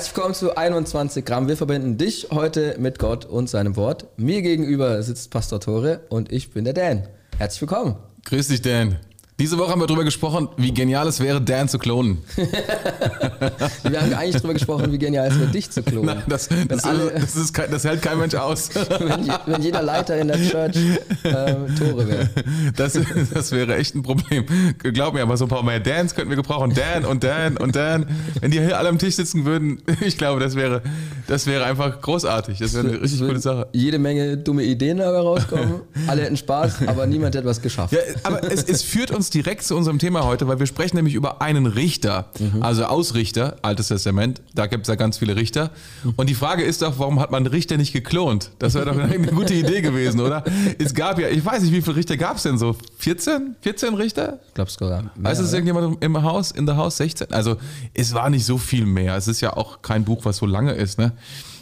Herzlich willkommen zu 21 Gramm. Wir verbinden dich heute mit Gott und seinem Wort. Mir gegenüber sitzt Pastor Tore und ich bin der Dan. Herzlich willkommen. Grüß dich, Dan. Diese Woche haben wir darüber gesprochen, wie genial es wäre, Dan zu klonen. wir haben eigentlich darüber gesprochen, wie genial es wäre, dich zu klonen. Nein, das, das, alle, das, ist, das, hält kein Mensch aus. wenn, wenn, jeder Leiter in der Church äh, Tore wäre. Das, das wäre echt ein Problem. Glaub mir, aber so ein paar mehr Dans könnten wir gebrauchen. Dan und Dan und Dan. Wenn die hier alle am Tisch sitzen würden, ich glaube, das wäre, das wäre einfach großartig. Das wäre eine richtig coole Sache. Jede Menge dumme Ideen dabei rauskommen. Alle hätten Spaß, aber niemand hätte was geschafft. Ja, aber es, es führt uns direkt zu unserem Thema heute, weil wir sprechen nämlich über einen Richter, mhm. also Ausrichter, Altes Testament. Da gibt es ja ganz viele Richter. Und die Frage ist doch, warum hat man Richter nicht geklont? Das wäre doch eine gute Idee gewesen, oder? Es gab ja, ich weiß nicht, wie viele Richter gab es denn so? 14? 14 Richter? Ich glaube sogar. Weiß es irgendjemand im Haus, in der Haus 16? Also es war nicht so viel mehr. Es ist ja auch kein Buch, was so lange ist. Ne?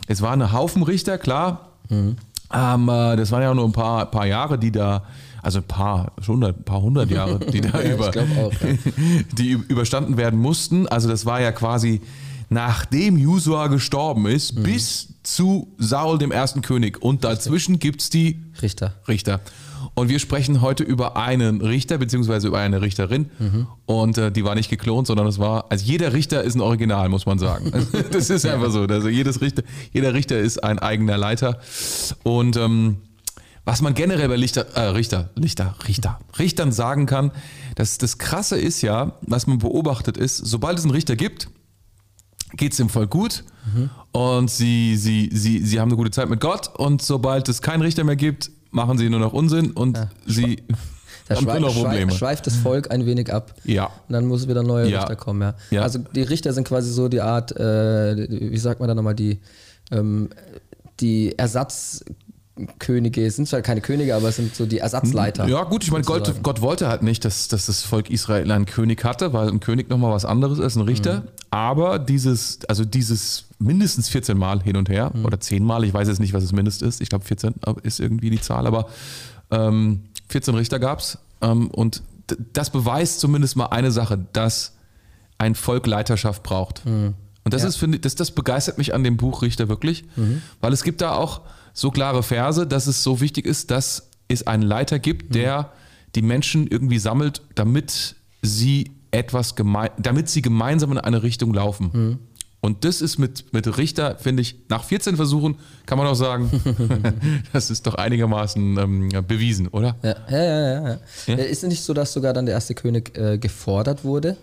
Es waren eine Haufen Richter, klar. Mhm. Ähm, das waren ja nur ein paar, paar Jahre, die da also ein paar, schon ein paar hundert Jahre, die da ja, über, auch, ja. die überstanden werden mussten. Also das war ja quasi nachdem Jusua gestorben ist, mhm. bis zu Saul, dem ersten König. Und dazwischen gibt es die Richter. Richter. Und wir sprechen heute über einen Richter beziehungsweise über eine Richterin. Mhm. Und äh, die war nicht geklont, sondern es war, also jeder Richter ist ein Original, muss man sagen. das ist einfach so. Also jedes Richter, jeder Richter ist ein eigener Leiter. Und ähm, was man generell bei Lichter, äh, Richter, Lichter, Richter, Richtern sagen kann, dass das Krasse ist ja, was man beobachtet ist, sobald es einen Richter gibt, geht es dem Volk gut mhm. und sie, sie, sie, sie haben eine gute Zeit mit Gott und sobald es keinen Richter mehr gibt, machen sie nur noch Unsinn und ja. sie da haben schweif, noch Probleme. schweift das Volk ein wenig ab. Ja. Und dann muss wieder neue ja. Richter kommen, ja. ja. Also die Richter sind quasi so die Art, äh, wie sagt man da nochmal, die, ähm, die Ersatz- Könige, es sind zwar keine Könige, aber es sind so die Ersatzleiter. Ja, gut, ich meine, Gott, Gott, wollte halt nicht, dass, dass das Volk Israel einen König hatte, weil ein König nochmal was anderes ist, ein Richter. Mhm. Aber dieses, also dieses mindestens 14 Mal hin und her mhm. oder 10 Mal, ich weiß jetzt nicht, was es mindest ist. Ich glaube, 14 ist irgendwie die Zahl, aber ähm, 14 Richter gab es. Ähm, und das beweist zumindest mal eine Sache, dass ein Volk Leiterschaft braucht. Mhm. Und das ja. ist, finde das, das begeistert mich an dem Buch Richter wirklich, mhm. weil es gibt da auch so klare Verse, dass es so wichtig ist, dass es einen Leiter gibt, mhm. der die Menschen irgendwie sammelt, damit sie etwas gemein, damit sie gemeinsam in eine Richtung laufen. Mhm. Und das ist mit, mit Richter, finde ich, nach 14 Versuchen kann man auch sagen, das ist doch einigermaßen ähm, bewiesen, oder? Ja, ja, ja, ja. ja. Ist es nicht so, dass sogar dann der erste König äh, gefordert wurde?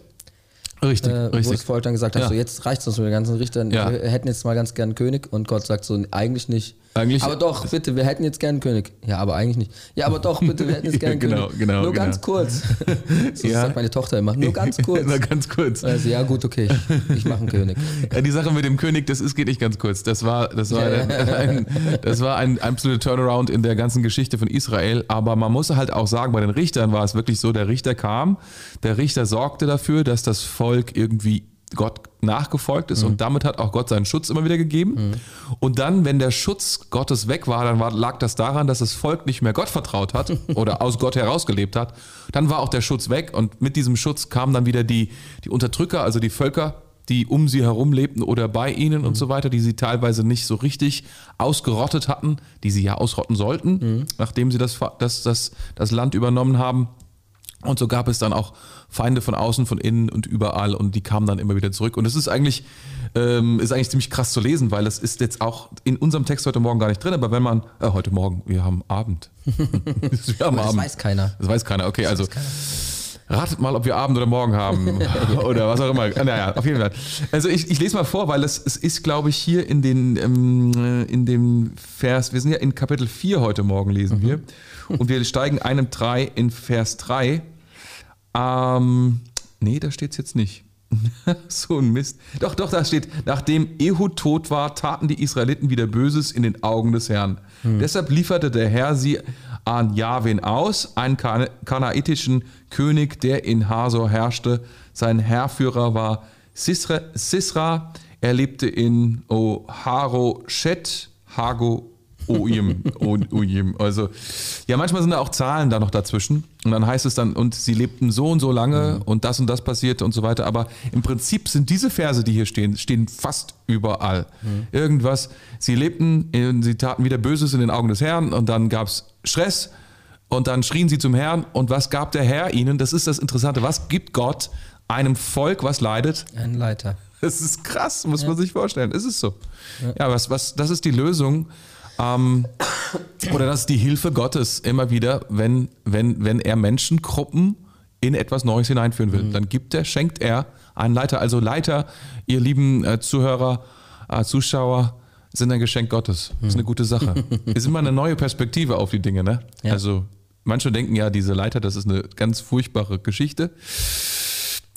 Richtig, äh, richtig. Wo das Volk dann gesagt hat, so jetzt reicht es uns mit den ganzen Richtern, wir hätten jetzt mal ganz gern einen König und Gott sagt so, eigentlich nicht. Eigentlich aber doch, bitte, wir hätten jetzt gern einen König. Ja, aber eigentlich nicht. Ja, aber doch, bitte, wir hätten jetzt gern einen genau, König. Genau, Nur genau. ganz kurz. so ja. sagt meine Tochter immer. Nur ganz kurz. Nur ganz kurz. Also, ja, gut, okay, ich, ich mache einen König. Ja, die Sache mit dem König, das ist, geht nicht ganz kurz. Das war, das war, ein, ein, das war ein absoluter Turnaround in der ganzen Geschichte von Israel. Aber man muss halt auch sagen, bei den Richtern war es wirklich so, der Richter kam, der Richter sorgte dafür, dass das Volk irgendwie Gott nachgefolgt ist mhm. und damit hat auch Gott seinen Schutz immer wieder gegeben. Mhm. Und dann, wenn der Schutz Gottes weg war, dann war, lag das daran, dass das Volk nicht mehr Gott vertraut hat oder aus Gott herausgelebt hat. Dann war auch der Schutz weg und mit diesem Schutz kamen dann wieder die, die Unterdrücker, also die Völker, die um sie herum lebten oder bei ihnen mhm. und so weiter, die sie teilweise nicht so richtig ausgerottet hatten, die sie ja ausrotten sollten, mhm. nachdem sie das, das, das, das Land übernommen haben. Und so gab es dann auch Feinde von außen, von innen und überall und die kamen dann immer wieder zurück. Und es ist eigentlich, ähm, ist eigentlich ziemlich krass zu lesen, weil es ist jetzt auch in unserem Text heute Morgen gar nicht drin, aber wenn man, äh, heute Morgen, wir haben Abend. wir haben das Abend. weiß keiner. Das weiß keiner, okay, also. Ratet mal, ob wir Abend oder Morgen haben oder was auch immer. Naja, auf jeden Fall. Also ich, ich lese mal vor, weil es, es ist, glaube ich, hier in, den, ähm, in dem Vers, wir sind ja in Kapitel 4 heute Morgen, lesen mhm. wir. Und wir steigen einem 3 in Vers 3. Ähm, nee, da steht es jetzt nicht. so ein Mist. Doch, doch, da steht, nachdem Ehud tot war, taten die Israeliten wieder Böses in den Augen des Herrn. Hm. Deshalb lieferte der Herr sie an Jahwen aus, einen kanaitischen König, der in Hasor herrschte. Sein Herrführer war Sisra. Sisra. Er lebte in Oharoshet, Hago Ujim, Ujim. Also, ja, manchmal sind da auch Zahlen da noch dazwischen. Und dann heißt es dann, und sie lebten so und so lange mhm. und das und das passierte und so weiter. Aber im Prinzip sind diese Verse, die hier stehen, stehen fast überall. Mhm. Irgendwas, sie lebten, sie taten wieder Böses in den Augen des Herrn und dann gab es Stress und dann schrien sie zum Herrn. Und was gab der Herr ihnen? Das ist das Interessante. Was gibt Gott einem Volk, was leidet? Ein Leiter. Das ist krass, muss ja. man sich vorstellen. Ist es so? Ja, ja was, was, das ist die Lösung. Ähm, oder das ist die Hilfe Gottes immer wieder, wenn, wenn, wenn er Menschengruppen in etwas Neues hineinführen will. Mhm. Dann gibt er, schenkt er einen Leiter. Also Leiter, ihr lieben äh, Zuhörer, äh, Zuschauer, sind ein Geschenk Gottes. Das ist eine gute Sache. ist immer eine neue Perspektive auf die Dinge. Ne? Ja. Also manche denken ja, diese Leiter, das ist eine ganz furchtbare Geschichte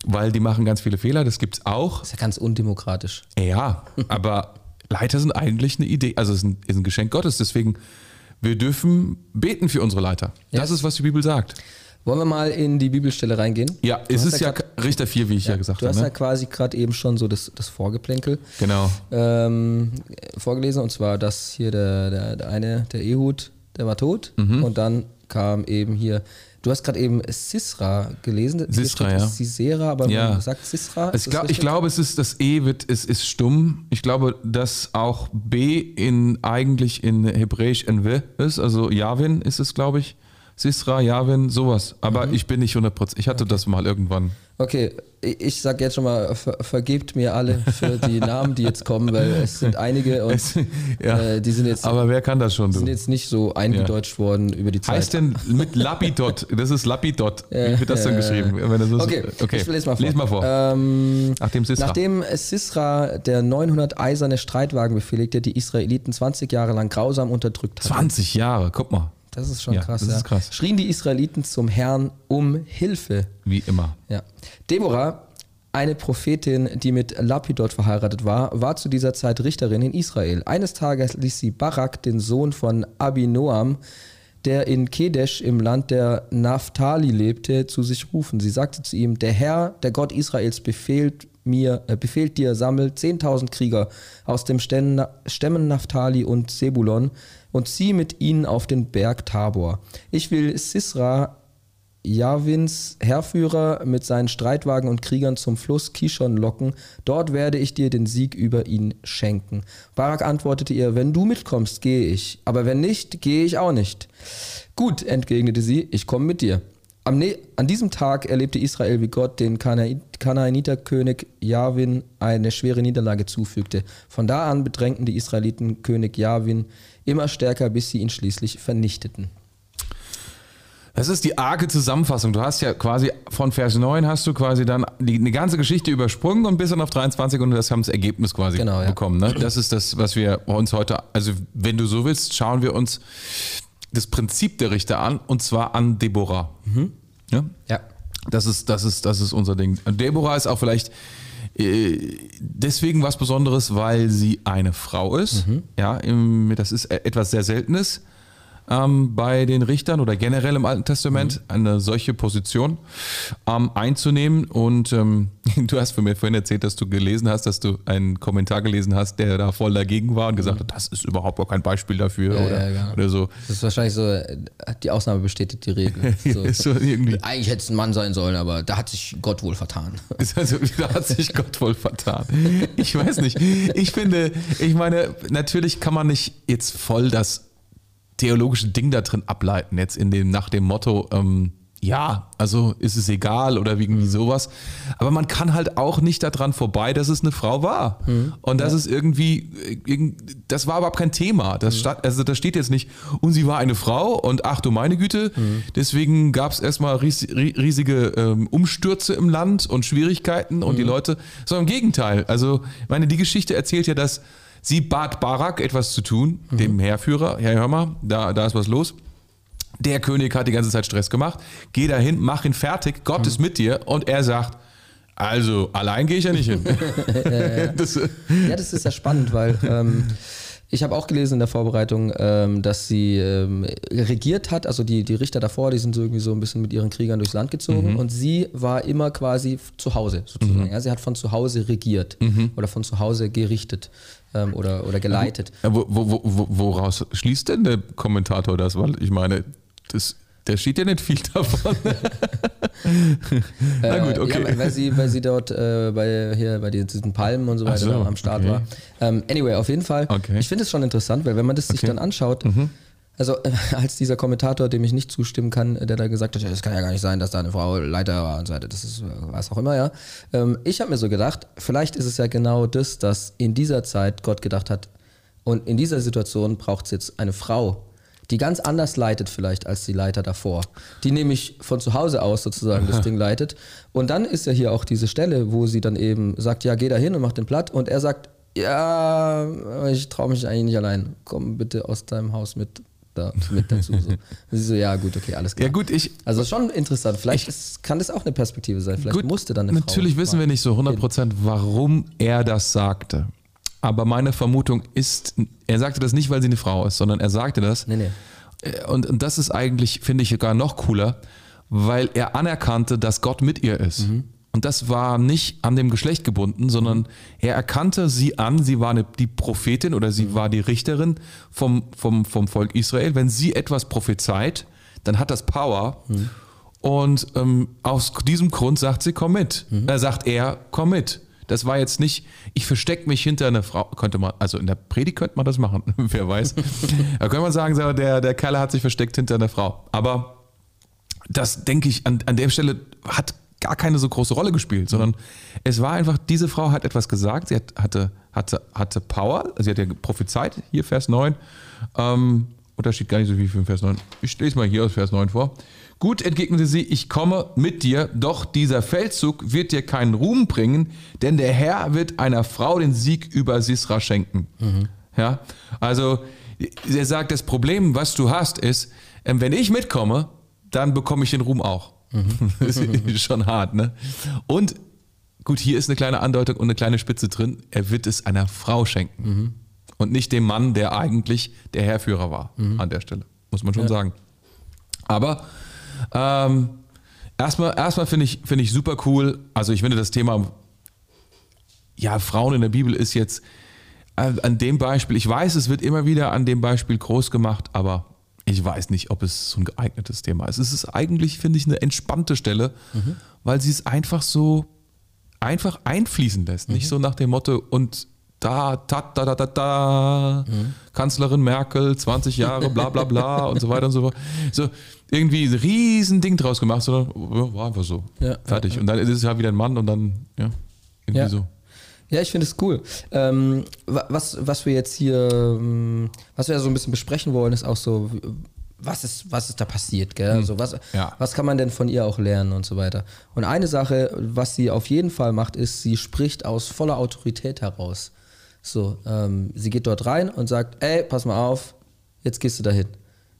weil die machen ganz viele Fehler, das gibt es auch. Das ist ja ganz undemokratisch. Ja, aber Leiter sind eigentlich eine Idee, also es ist ein, ist ein Geschenk Gottes, deswegen wir dürfen beten für unsere Leiter. Ja. Das ist, was die Bibel sagt. Wollen wir mal in die Bibelstelle reingehen? Ja, du es ist ja grad, Richter 4, wie ich ja, ja gesagt habe. Du hast ne? ja quasi gerade eben schon so das, das Vorgeplänkel genau. ähm, vorgelesen. Und zwar, dass hier der, der, der eine, der Ehud, der war tot. Mhm. Und dann kam eben hier Du hast gerade eben Sisra gelesen. Sisra, ja. Sisera, aber ja. man sagt Sisra. Ich, glaub, ich glaube, es ist das E wird, ist, ist stumm. Ich glaube, dass auch B in eigentlich in Hebräisch NW ist, also Javin ist es, glaube ich. Sisra, Javin, sowas. Aber mhm. ich bin nicht 100%. Ich hatte okay. das mal irgendwann. Okay, ich sag jetzt schon mal, ver vergebt mir alle für die Namen, die jetzt kommen, weil es sind einige und es, ja, äh, die sind jetzt. Aber wer kann das schon? Die sind jetzt nicht so eingedeutscht ja. worden über die Zeit. Heißt denn mit Lapidot? Das ist Lapidot. Wie wird das denn geschrieben? So okay, okay, ich lese mal vor. Lies mal vor. Ähm, nachdem, Sisra. nachdem Sisra der 900 eiserne Streitwagen befehligte, die Israeliten 20 Jahre lang grausam unterdrückt hatten. 20 Jahre, guck mal. Das ist schon ja, krass. Das ja. ist krass. Schrien die Israeliten zum Herrn um Hilfe. Wie immer. Ja. Deborah, eine Prophetin, die mit Lapidot verheiratet war, war zu dieser Zeit Richterin in Israel. Eines Tages ließ sie Barak, den Sohn von Abinoam, der in Kedesh im Land der Naphtali lebte, zu sich rufen. Sie sagte zu ihm: Der Herr, der Gott Israels, befehlt mir, äh, befehlt dir, sammelt 10.000 Krieger aus dem Stämmen Naphtali und Sebulon und zieh mit ihnen auf den Berg Tabor. Ich will Sisra, Javins Herrführer, mit seinen Streitwagen und Kriegern zum Fluss Kishon locken. Dort werde ich dir den Sieg über ihn schenken. Barak antwortete ihr, wenn du mitkommst, gehe ich, aber wenn nicht, gehe ich auch nicht. Gut, entgegnete sie, ich komme mit dir. An diesem Tag erlebte Israel, wie Gott den Kanaaniterkönig Javin eine schwere Niederlage zufügte. Von da an bedrängten die Israeliten König Javin immer stärker, bis sie ihn schließlich vernichteten. Das ist die arge Zusammenfassung. Du hast ja quasi von Vers 9 hast du quasi dann die, eine ganze Geschichte übersprungen und bis dann auf 23 und das haben das Ergebnis quasi genau, ja. bekommen. Ne? Das ist das, was wir uns heute, also wenn du so willst, schauen wir uns das Prinzip der Richter an und zwar an Deborah. Mhm. Ja? ja. Das ist, das ist, das ist unser Ding. Deborah ist auch vielleicht deswegen was Besonderes, weil sie eine Frau ist. Mhm. Ja, das ist e-, etwas sehr Seltenes ähm, bei den Richtern oder generell im Alten Testament mhm. eine solche Position ähm, einzunehmen. Und ähm, du hast für mir vorhin erzählt, dass du gelesen hast, dass du einen Kommentar gelesen hast, der da voll dagegen war und gesagt mhm. hat, das ist überhaupt gar kein Beispiel dafür ja, oder, ja, genau. oder, so. Das ist wahrscheinlich so, die Ausnahme bestätigt die Regel. So. so Eigentlich hätte es ein Mann sein sollen, aber da hat sich Gott wohl vertan. Also, da hat sich Gott wohl vertan. Ich weiß nicht. Ich finde, ich meine, natürlich kann man nicht jetzt voll das theologische Ding da drin ableiten, jetzt in dem, nach dem Motto, ähm, ja, also ist es egal oder irgendwie sowas. Aber man kann halt auch nicht daran vorbei, dass es eine Frau war. Mhm. Und das ja. ist irgendwie, das war überhaupt kein Thema. Das, mhm. Statt, also das steht jetzt nicht, und sie war eine Frau und ach du meine Güte, mhm. deswegen gab es erstmal ries, riesige ähm, Umstürze im Land und Schwierigkeiten und die mhm. Leute, sondern im Gegenteil. Also, ich meine, die Geschichte erzählt ja, dass Sie bat Barak etwas zu tun, mhm. dem Heerführer. Ja, hör mal, da, da ist was los. Der König hat die ganze Zeit Stress gemacht. Geh dahin, mach ihn fertig. Gott mhm. ist mit dir. Und er sagt, also allein gehe ich ja nicht hin. ja, ja. Das, ja, das ist ja spannend, weil ähm, ich habe auch gelesen in der Vorbereitung, ähm, dass sie ähm, regiert hat, also die, die Richter davor, die sind so irgendwie so ein bisschen mit ihren Kriegern durchs Land gezogen mhm. und sie war immer quasi zu Hause sozusagen. Mhm. Ja, sie hat von zu Hause regiert mhm. oder von zu Hause gerichtet ähm, oder, oder geleitet. Wo, wo, wo, woraus schließt denn der Kommentator das? Weil ich meine, das der steht ja nicht viel davon. Na gut, okay. Ja, weil, sie, weil sie dort äh, bei, hier, bei diesen Palmen und so weiter so, am Start okay. war. Ähm, anyway, auf jeden Fall. Okay. Ich finde es schon interessant, weil wenn man das sich dann anschaut, mhm. Also äh, als dieser Kommentator, dem ich nicht zustimmen kann, der da gesagt hat, das kann ja gar nicht sein, dass da eine Frau Leiter war und so weiter, das ist was auch immer, ja. Ähm, ich habe mir so gedacht, vielleicht ist es ja genau das, dass in dieser Zeit Gott gedacht hat, und in dieser Situation braucht es jetzt eine Frau, die ganz anders leitet vielleicht als die Leiter davor. Die nämlich von zu Hause aus sozusagen das Ding leitet. Und dann ist ja hier auch diese Stelle, wo sie dann eben sagt, ja, geh da hin und mach den platt. Und er sagt, ja, ich traue mich eigentlich nicht allein. Komm bitte aus deinem Haus mit da mit dazu. So. sie so, ja, gut, okay, alles klar. Ja, gut, ich. Also schon interessant. Vielleicht ist, kann das auch eine Perspektive sein. Vielleicht gut, musste dann eine Natürlich Frau wissen wir nicht so 100%, warum er das sagte. Aber meine Vermutung ist, er sagte das nicht, weil sie eine Frau ist, sondern er sagte das. Nee, nee. Äh, und, und das ist eigentlich, finde ich, sogar noch cooler, weil er anerkannte, dass Gott mit ihr ist. Mhm. Und das war nicht an dem Geschlecht gebunden, sondern er erkannte sie an, sie war eine, die Prophetin oder sie mhm. war die Richterin vom, vom, vom Volk Israel. Wenn sie etwas prophezeit, dann hat das Power. Mhm. Und ähm, aus diesem Grund sagt sie, komm mit. Mhm. Er sagt er, komm mit. Das war jetzt nicht, ich verstecke mich hinter einer Frau. Könnte man, also in der Predigt könnte man das machen, wer weiß. da könnte man sagen, der, der Kerl hat sich versteckt hinter einer Frau. Aber das denke ich, an, an der Stelle hat gar keine so große Rolle gespielt, sondern es war einfach, diese Frau hat etwas gesagt, sie hat, hatte, hatte, hatte Power, sie hat ja prophezeit, hier Vers 9. Ähm, Unterschied gar nicht so viel für Vers 9. Ich lese mal hier aus Vers 9 vor. Gut, entgegnete sie, ich komme mit dir, doch dieser Feldzug wird dir keinen Ruhm bringen, denn der Herr wird einer Frau den Sieg über Sisra schenken. Mhm. Ja, also er sagt, das Problem, was du hast, ist, ähm, wenn ich mitkomme, dann bekomme ich den Ruhm auch. Mhm. das ist schon hart, ne? Und gut, hier ist eine kleine Andeutung und eine kleine Spitze drin. Er wird es einer Frau schenken. Mhm. Und nicht dem Mann, der eigentlich der Herrführer war mhm. an der Stelle. Muss man schon ja. sagen. Aber ähm, erstmal erstmal finde ich, find ich super cool. Also ich finde das Thema, ja, Frauen in der Bibel ist jetzt äh, an dem Beispiel, ich weiß, es wird immer wieder an dem Beispiel groß gemacht, aber ich weiß nicht, ob es so ein geeignetes Thema ist. Es ist eigentlich, finde ich, eine entspannte Stelle, mhm. weil sie es einfach so einfach einfließen lässt. Mhm. Nicht so nach dem Motto, und da, ta, da, da, da, da, mhm. Kanzlerin Merkel, 20 Jahre, bla, bla, bla und so weiter und so fort. So, irgendwie ein riesen Ding draus gemacht, sondern ja, war einfach so. Ja, Fertig. Ja, und dann ist es ja wieder ein Mann und dann, ja, irgendwie so. Ja, ich finde es cool. Ähm, was, was wir jetzt hier, ähm, was wir so ein bisschen besprechen wollen, ist auch so, was ist, was ist da passiert, gell? Also was, ja. was kann man denn von ihr auch lernen und so weiter. Und eine Sache, was sie auf jeden Fall macht, ist, sie spricht aus voller Autorität heraus. So, ähm, sie geht dort rein und sagt, ey, pass mal auf, jetzt gehst du dahin.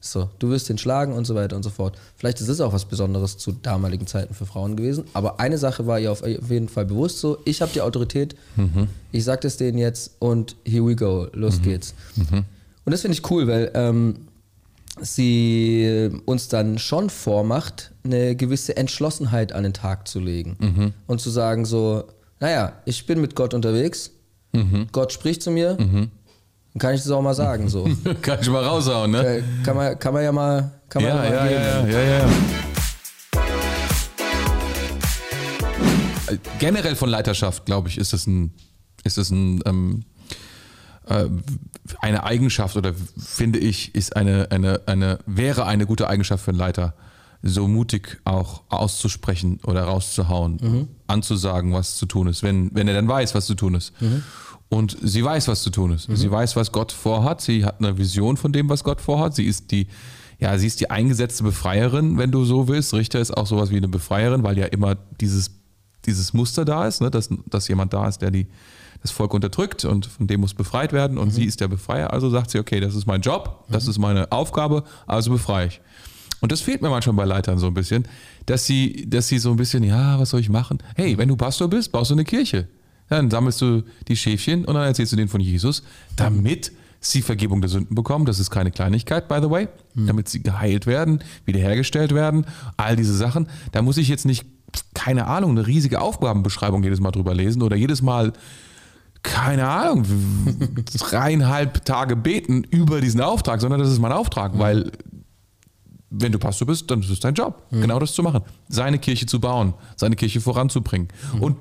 So, du wirst ihn schlagen und so weiter und so fort. Vielleicht ist es auch was Besonderes zu damaligen Zeiten für Frauen gewesen, aber eine Sache war ihr auf jeden Fall bewusst so, ich habe die Autorität, mhm. ich sage das denen jetzt und here we go, los mhm. geht's. Mhm. Und das finde ich cool, weil ähm, sie uns dann schon vormacht, eine gewisse Entschlossenheit an den Tag zu legen mhm. und zu sagen so, naja, ich bin mit Gott unterwegs, mhm. Gott spricht zu mir, mhm. Kann ich das auch mal sagen. So. kann ich mal raushauen, ne? Äh, kann man, kann man ja mal, kann man ja, ja, mal ja, ja, ja, ja. Generell von Leiterschaft, glaube ich, ist es ein, ist es ein, ähm, äh, eine Eigenschaft oder finde ich, ist eine, eine, eine, wäre eine gute Eigenschaft für einen Leiter, so mutig auch auszusprechen oder rauszuhauen, mhm. anzusagen, was zu tun ist, wenn, wenn er dann weiß, was zu tun ist. Mhm. Und sie weiß, was zu tun ist. Mhm. Sie weiß, was Gott vorhat. Sie hat eine Vision von dem, was Gott vorhat. Sie ist die, ja, sie ist die eingesetzte Befreierin, wenn du so willst. Richter ist auch sowas wie eine Befreierin, weil ja immer dieses, dieses Muster da ist, ne? dass, dass jemand da ist, der die, das Volk unterdrückt und von dem muss befreit werden. Und mhm. sie ist der Befreier. Also sagt sie, okay, das ist mein Job, das mhm. ist meine Aufgabe, also befreie ich. Und das fehlt mir manchmal bei Leitern so ein bisschen, dass sie, dass sie so ein bisschen, ja, was soll ich machen? Hey, wenn du Pastor bist, baust du eine Kirche. Dann sammelst du die Schäfchen und dann erzählst du denen von Jesus, damit sie Vergebung der Sünden bekommen. Das ist keine Kleinigkeit, by the way. Hm. Damit sie geheilt werden, wiederhergestellt werden, all diese Sachen. Da muss ich jetzt nicht, keine Ahnung, eine riesige Aufgabenbeschreibung jedes Mal drüber lesen oder jedes Mal, keine Ahnung, dreieinhalb Tage beten über diesen Auftrag, sondern das ist mein Auftrag, hm. weil wenn du Pastor bist, dann ist es dein Job, mhm. genau das zu machen. Seine Kirche zu bauen, seine Kirche voranzubringen. Mhm. Und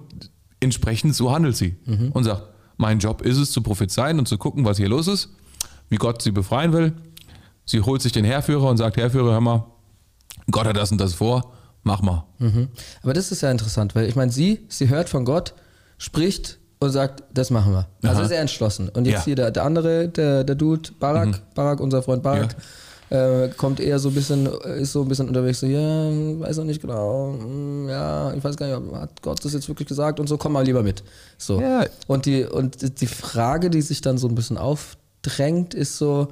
entsprechend so handelt sie mhm. und sagt, mein Job ist es zu prophezeien und zu gucken, was hier los ist, wie Gott sie befreien will. Sie holt sich den Herrführer und sagt, Herrführer, hör mal, Gott hat das und das vor, mach mal. Mhm. Aber das ist ja interessant, weil ich meine, sie, sie hört von Gott, spricht und sagt, das machen wir. Also Aha. sehr entschlossen. Und jetzt ja. hier der, der andere, der, der Dude, Barak, mhm. Barak, unser Freund Barak, ja äh, kommt eher so ein bisschen, ist so ein bisschen unterwegs, so, ja, weiß noch nicht genau, hm, ja, ich weiß gar nicht, hat Gott das jetzt wirklich gesagt und so, komm mal lieber mit. So. Ja. Und, die, und die Frage, die sich dann so ein bisschen aufdrängt, ist so,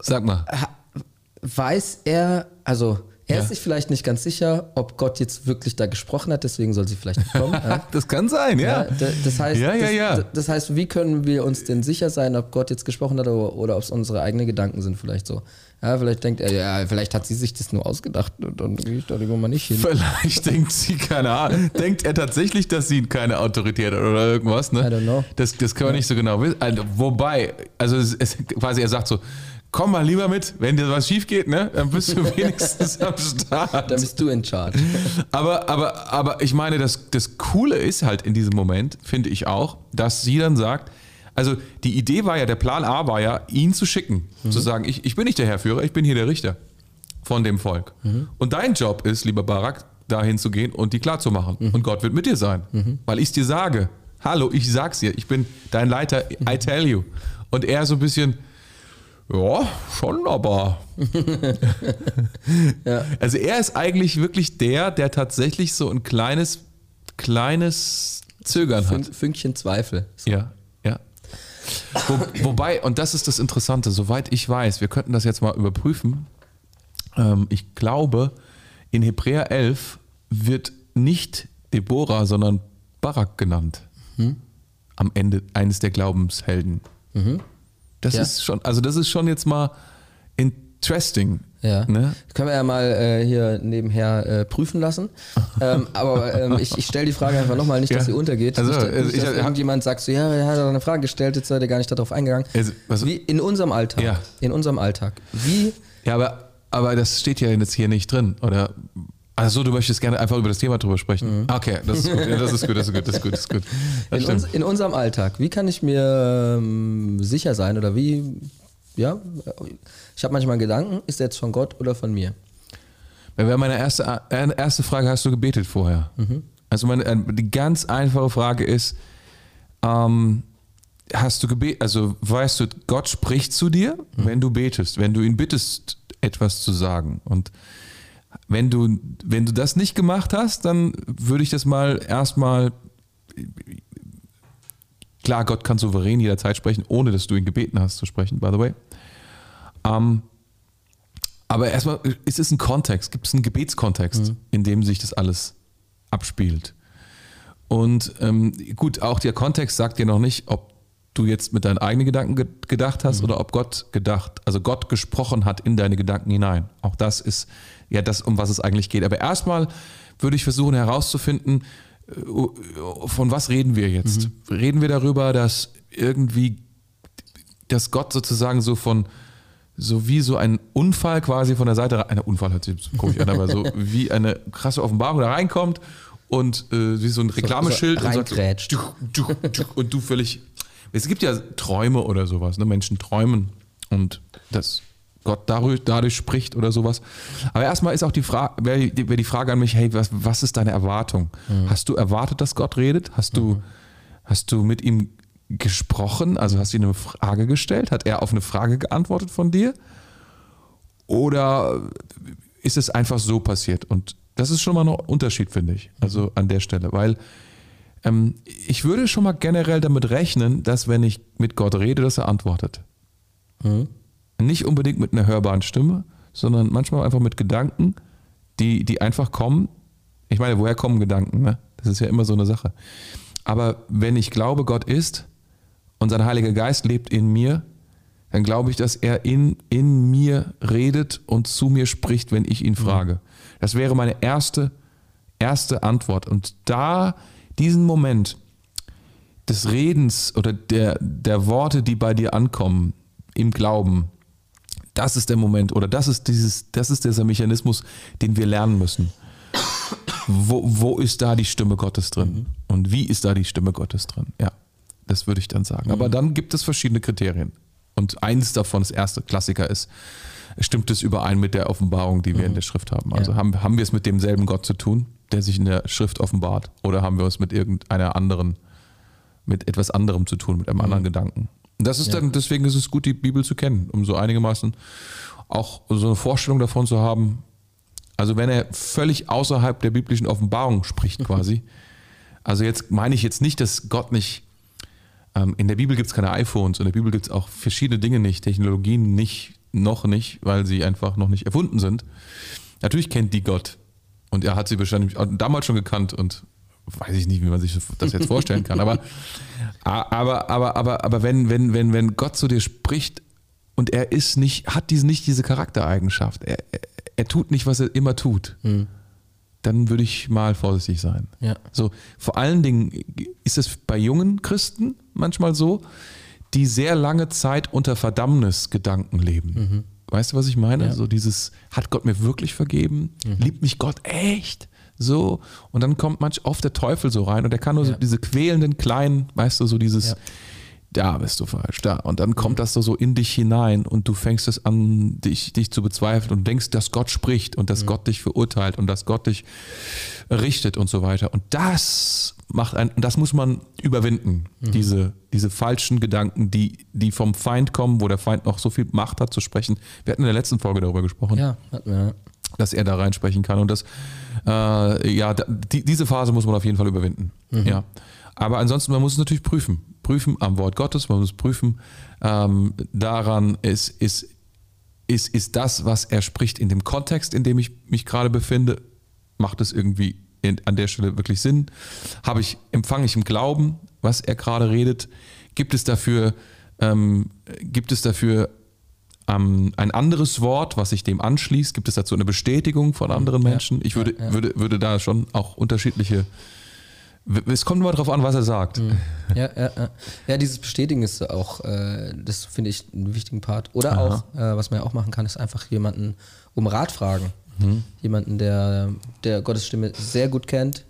sag mal, weiß er, also er ja. ist sich vielleicht nicht ganz sicher, ob Gott jetzt wirklich da gesprochen hat, deswegen soll sie vielleicht nicht kommen. Ja? das kann sein, ja. ja das, heißt, das, das, heißt, wie können wir uns denn sicher sein, ob Gott jetzt gesprochen hat oder, oder ob es unsere eigenen Gedanken sind, vielleicht so. Ja, vielleicht denkt er, ja, vielleicht hat sie sich das nur ausgedacht und dann gehe ich da lieber mal nicht hin. Vielleicht denkt sie, keine Ahnung, denkt er tatsächlich, dass sie keine Autorität hat oder irgendwas, ne? I don't know. Das, das können wir nicht so genau wissen. Also, wobei, also es, es, quasi er sagt so, komm mal lieber mit, wenn dir was schief geht, ne, dann bist du wenigstens am Start. Dann bist du in charge. Aber, aber, aber ich meine, das, das Coole ist halt in diesem Moment, finde ich auch, dass sie dann sagt, also die Idee war ja, der Plan A war ja, ihn zu schicken, mhm. zu sagen, ich, ich bin nicht der Herrführer, ich bin hier der Richter von dem Volk. Mhm. Und dein Job ist, lieber Barak, dahin zu gehen und die klarzumachen. Mhm. Und Gott wird mit dir sein, mhm. weil ich es dir sage. Hallo, ich sag's dir, ich bin dein Leiter, I tell you. Und er so ein bisschen, ja, schon, aber. ja. Also er ist eigentlich wirklich der, der tatsächlich so ein kleines, kleines Zögern Fün hat. Fünkchen Zweifel. So. Ja, ja. Wo, wobei, und das ist das Interessante, soweit ich weiß, wir könnten das jetzt mal überprüfen. Ähm, ich glaube, in Hebräer 11 wird nicht Deborah, sondern Barak genannt. Hm? Am Ende eines der Glaubenshelden. Mhm. Das ja. ist schon, also das ist schon jetzt mal interesting. Ja. Ne? können wir ja mal äh, hier nebenher äh, prüfen lassen. ähm, aber ähm, ich, ich stelle die Frage einfach nochmal, nicht, dass ja. sie untergeht. Also, nicht, also, nicht, dass ich, irgendjemand sagt so, ja, er hat eine Frage gestellt, jetzt seid ihr gar nicht darauf eingegangen. Also, wie in unserem Alltag. Ja. In unserem Alltag. Wie. Ja, aber, aber das steht ja jetzt hier nicht drin. Oder also du möchtest gerne einfach über das Thema drüber sprechen. Mhm. Okay, das ist gut, ja, das ist gut, das ist gut, das ist gut, das ist gut. Das in, uns, in, unserem Alltag, wie kann ich mir ähm, sicher sein oder wie, ja, ich habe manchmal Gedanken, ist der jetzt von Gott oder von mir? Wäre meine erste, äh, erste Frage, hast du gebetet vorher? Mhm. Also meine, äh, die ganz einfache Frage ist, ähm, hast du gebetet, also weißt du, Gott spricht zu dir, mhm. wenn du betest, wenn du ihn bittest, etwas zu sagen und wenn du, wenn du das nicht gemacht hast, dann würde ich das mal erstmal. Klar, Gott kann souverän jederzeit sprechen, ohne dass du ihn gebeten hast zu sprechen, by the way. Ähm, aber erstmal ist es ein Kontext, gibt es einen Gebetskontext, mhm. in dem sich das alles abspielt. Und ähm, gut, auch der Kontext sagt dir noch nicht, ob du jetzt mit deinen eigenen Gedanken ge gedacht hast mhm. oder ob Gott gedacht, also Gott gesprochen hat in deine Gedanken hinein. Auch das ist ja das, um was es eigentlich geht. Aber erstmal würde ich versuchen herauszufinden, äh, von was reden wir jetzt? Mhm. Reden wir darüber, dass irgendwie, dass Gott sozusagen so von, so wie so ein Unfall quasi von der Seite, ein Unfall hört sich komisch an, aber so wie eine krasse Offenbarung da reinkommt und äh, wie so ein Reklameschild so, so und, sagt, und du völlig. Es gibt ja Träume oder sowas, ne? Menschen träumen und das Gott dadurch, dadurch spricht oder sowas. Aber erstmal ist auch die Frage, wäre wär die Frage an mich, hey, was, was ist deine Erwartung? Mhm. Hast du erwartet, dass Gott redet? Hast du, mhm. hast du mit ihm gesprochen? Also hast du ihm eine Frage gestellt? Hat er auf eine Frage geantwortet von dir? Oder ist es einfach so passiert? Und das ist schon mal ein Unterschied, finde ich. Also an der Stelle, weil ähm, ich würde schon mal generell damit rechnen, dass wenn ich mit Gott rede, dass er antwortet. Mhm. Nicht unbedingt mit einer hörbaren Stimme, sondern manchmal einfach mit Gedanken, die, die einfach kommen. Ich meine, woher kommen Gedanken? Ne? Das ist ja immer so eine Sache. Aber wenn ich glaube, Gott ist und sein Heiliger Geist lebt in mir, dann glaube ich, dass er in, in mir redet und zu mir spricht, wenn ich ihn frage. Das wäre meine erste, erste Antwort. Und da, diesen Moment des Redens oder der, der Worte, die bei dir ankommen, im Glauben, das ist der Moment oder das ist dieses, das ist dieser Mechanismus, den wir lernen müssen. Wo, wo ist da die Stimme Gottes drin? Mhm. Und wie ist da die Stimme Gottes drin? Ja, das würde ich dann sagen. Mhm. Aber dann gibt es verschiedene Kriterien. Und eins davon, das erste Klassiker ist, stimmt es überein mit der Offenbarung, die wir mhm. in der Schrift haben? Also ja. haben, haben wir es mit demselben Gott zu tun, der sich in der Schrift offenbart? Oder haben wir es mit irgendeiner anderen, mit etwas anderem zu tun, mit einem mhm. anderen Gedanken? Das ist ja. dann, deswegen ist es gut, die Bibel zu kennen, um so einigermaßen auch so eine Vorstellung davon zu haben. Also wenn er völlig außerhalb der biblischen Offenbarung spricht quasi. Also jetzt meine ich jetzt nicht, dass Gott nicht, ähm, in der Bibel gibt es keine iPhones, in der Bibel gibt es auch verschiedene Dinge nicht, Technologien nicht, noch nicht, weil sie einfach noch nicht erfunden sind. Natürlich kennt die Gott. Und er hat sie wahrscheinlich damals schon gekannt und weiß ich nicht, wie man sich das jetzt vorstellen kann. Aber, aber, aber, aber, aber wenn, wenn, wenn, wenn Gott zu dir spricht und er ist nicht, hat diese, nicht diese Charaktereigenschaft, er, er, er tut nicht, was er immer tut, mhm. dann würde ich mal vorsichtig sein. Ja. So, vor allen Dingen ist es bei jungen Christen manchmal so, die sehr lange Zeit unter Verdammnisgedanken leben. Mhm. Weißt du, was ich meine? Ja. So dieses, hat Gott mir wirklich vergeben? Mhm. Liebt mich Gott echt? So, und dann kommt manch oft der Teufel so rein und er kann nur ja. so diese quälenden kleinen, weißt du, so dieses, ja. da bist du falsch, da. Und dann kommt mhm. das so, so in dich hinein und du fängst es an, dich, dich zu bezweifeln und denkst, dass Gott spricht und dass mhm. Gott dich verurteilt und dass Gott dich richtet und so weiter. Und das macht ein, und das muss man überwinden, mhm. diese, diese falschen Gedanken, die, die vom Feind kommen, wo der Feind noch so viel Macht hat zu sprechen. Wir hatten in der letzten Folge darüber gesprochen. Ja, hatten wir dass er da reinsprechen kann. Und das, äh, ja, die, diese Phase muss man auf jeden Fall überwinden. Mhm. Ja. Aber ansonsten, man muss es natürlich prüfen. Prüfen am Wort Gottes, man muss prüfen ähm, daran, ist, ist, ist, ist das, was er spricht, in dem Kontext, in dem ich mich gerade befinde, macht es irgendwie in, an der Stelle wirklich Sinn? Habe ich, empfange ich im Glauben, was er gerade redet? Gibt es dafür, ähm, gibt es dafür ähm, ein anderes Wort, was sich dem anschließt? Gibt es dazu eine Bestätigung von anderen Menschen? Ich würde, ja, würde, würde da schon auch unterschiedliche. Es kommt immer darauf an, was er sagt. Mhm. Ja, ja, ja. ja, dieses Bestätigen ist auch, äh, das finde ich einen wichtigen Part. Oder Aha. auch, äh, was man ja auch machen kann, ist einfach jemanden um Rat fragen. Mhm. Jemanden, der, der Gottes Stimme sehr gut kennt,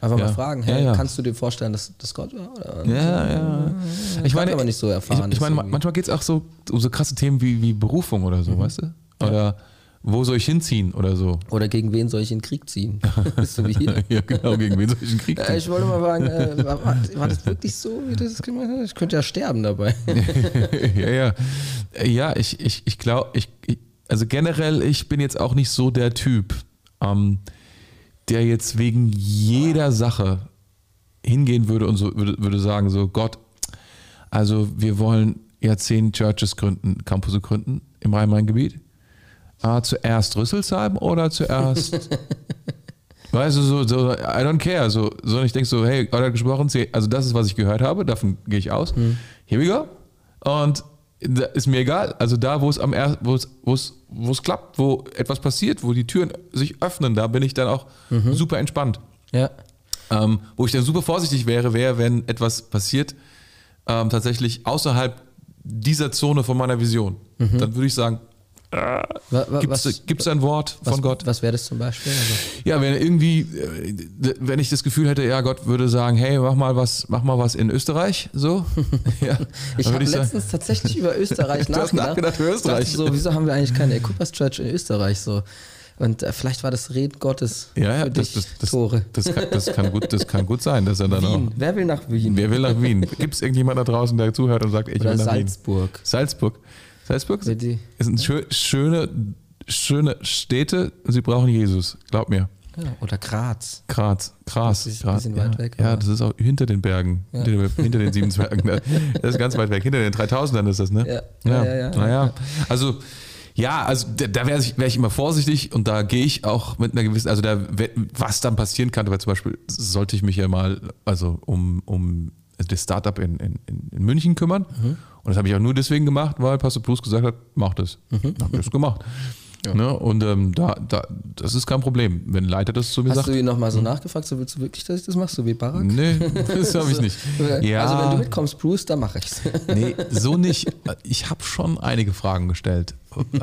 Einfach ja. mal fragen, hey, ja, ja. kannst du dir vorstellen, dass das Gott war? Oder ja, ja. Ich meine, aber nicht so erfahren. Ich, ich meine, manchmal geht es auch so um so krasse Themen wie, wie Berufung oder so, mhm. weißt du? Oder wo soll ich hinziehen oder so? Oder gegen wen soll ich in den Krieg ziehen? Du wie hier? ja, genau, gegen wen soll ich in den Krieg ziehen? ich wollte mal fragen, äh, war, war, das wirklich so, wie du das gemacht hast? Ich könnte ja sterben dabei. ja, ja. Ja, ich, ich, ich glaube, ich, also generell, ich bin jetzt auch nicht so der Typ. Ähm, der jetzt wegen jeder Sache hingehen würde und so würde, würde sagen, so Gott, also wir wollen ja zehn Churches gründen, Campus gründen im Rhein-Main-Gebiet. Ah, zuerst Rüsselsheim oder zuerst Weißt du, so, so, I don't care. So, so ich denke so, hey, Gott hat gesprochen, also das ist, was ich gehört habe, davon gehe ich aus. Hm. Here we go. Und ist mir egal. Also da, wo es am wo es, wo es, wo es klappt, wo etwas passiert, wo die Türen sich öffnen, da bin ich dann auch mhm. super entspannt. Ja. Ähm, wo ich dann super vorsichtig wäre, wäre, wenn etwas passiert, ähm, tatsächlich außerhalb dieser Zone von meiner Vision. Mhm. Dann würde ich sagen, Gibt es ein Wort von was, Gott? Was wäre das zum Beispiel? Also ja, wenn irgendwie, äh, wenn ich das Gefühl hätte, ja, Gott würde sagen, hey, mach mal was, mach mal was in Österreich, so. ja, ich habe letztens sagen, tatsächlich über Österreich du nachgedacht. Hast nachgedacht über Österreich. So, wieso haben wir eigentlich keine Equippers Church in Österreich so? Und äh, vielleicht war das Reden Gottes ja, ja, für das, dich, das, Tore. Das, das, kann, das, kann, gut, das kann gut sein, dass er dann Wien. auch. Wer will nach Wien? Wer will nach Wien? Gibt es irgendjemand da draußen, der zuhört und sagt, ich Oder will nach Salzburg. Wien? Salzburg. Salzburg es sind schö schöne, schöne Städte sie brauchen Jesus, glaub mir. Ja, oder Graz. Graz, Graz. Das ist ein bisschen weit weg. Ja, das ist auch hinter den Bergen, ja. hinter, den, hinter, den sieben Zwergen. Das ist ganz weit weg. Hinter den 3000ern ist das, ne? Ja, ja, ja. ja, naja, also ja, also da wäre ich, wär ich immer vorsichtig und da gehe ich auch mit einer gewissen, also da, was dann passieren kann, weil zum Beispiel sollte ich mich ja mal, also um, um das Startup in, in, in München kümmern. Mhm. Und das habe ich auch nur deswegen gemacht, weil Pastor Bruce gesagt hat, mach das. Mhm. Hab das gemacht. Ja. Ne? Und ähm, da, da, das ist kein Problem, wenn ein Leiter das zu mir Hast sagt. Hast du ihn nochmal so hm. nachgefragt, so willst du wirklich, dass ich das mache, so wie Barack? Nee, das habe ich nicht. ja. Also wenn du mitkommst, Bruce, dann mache ich's. nee, so nicht. Ich habe schon einige Fragen gestellt,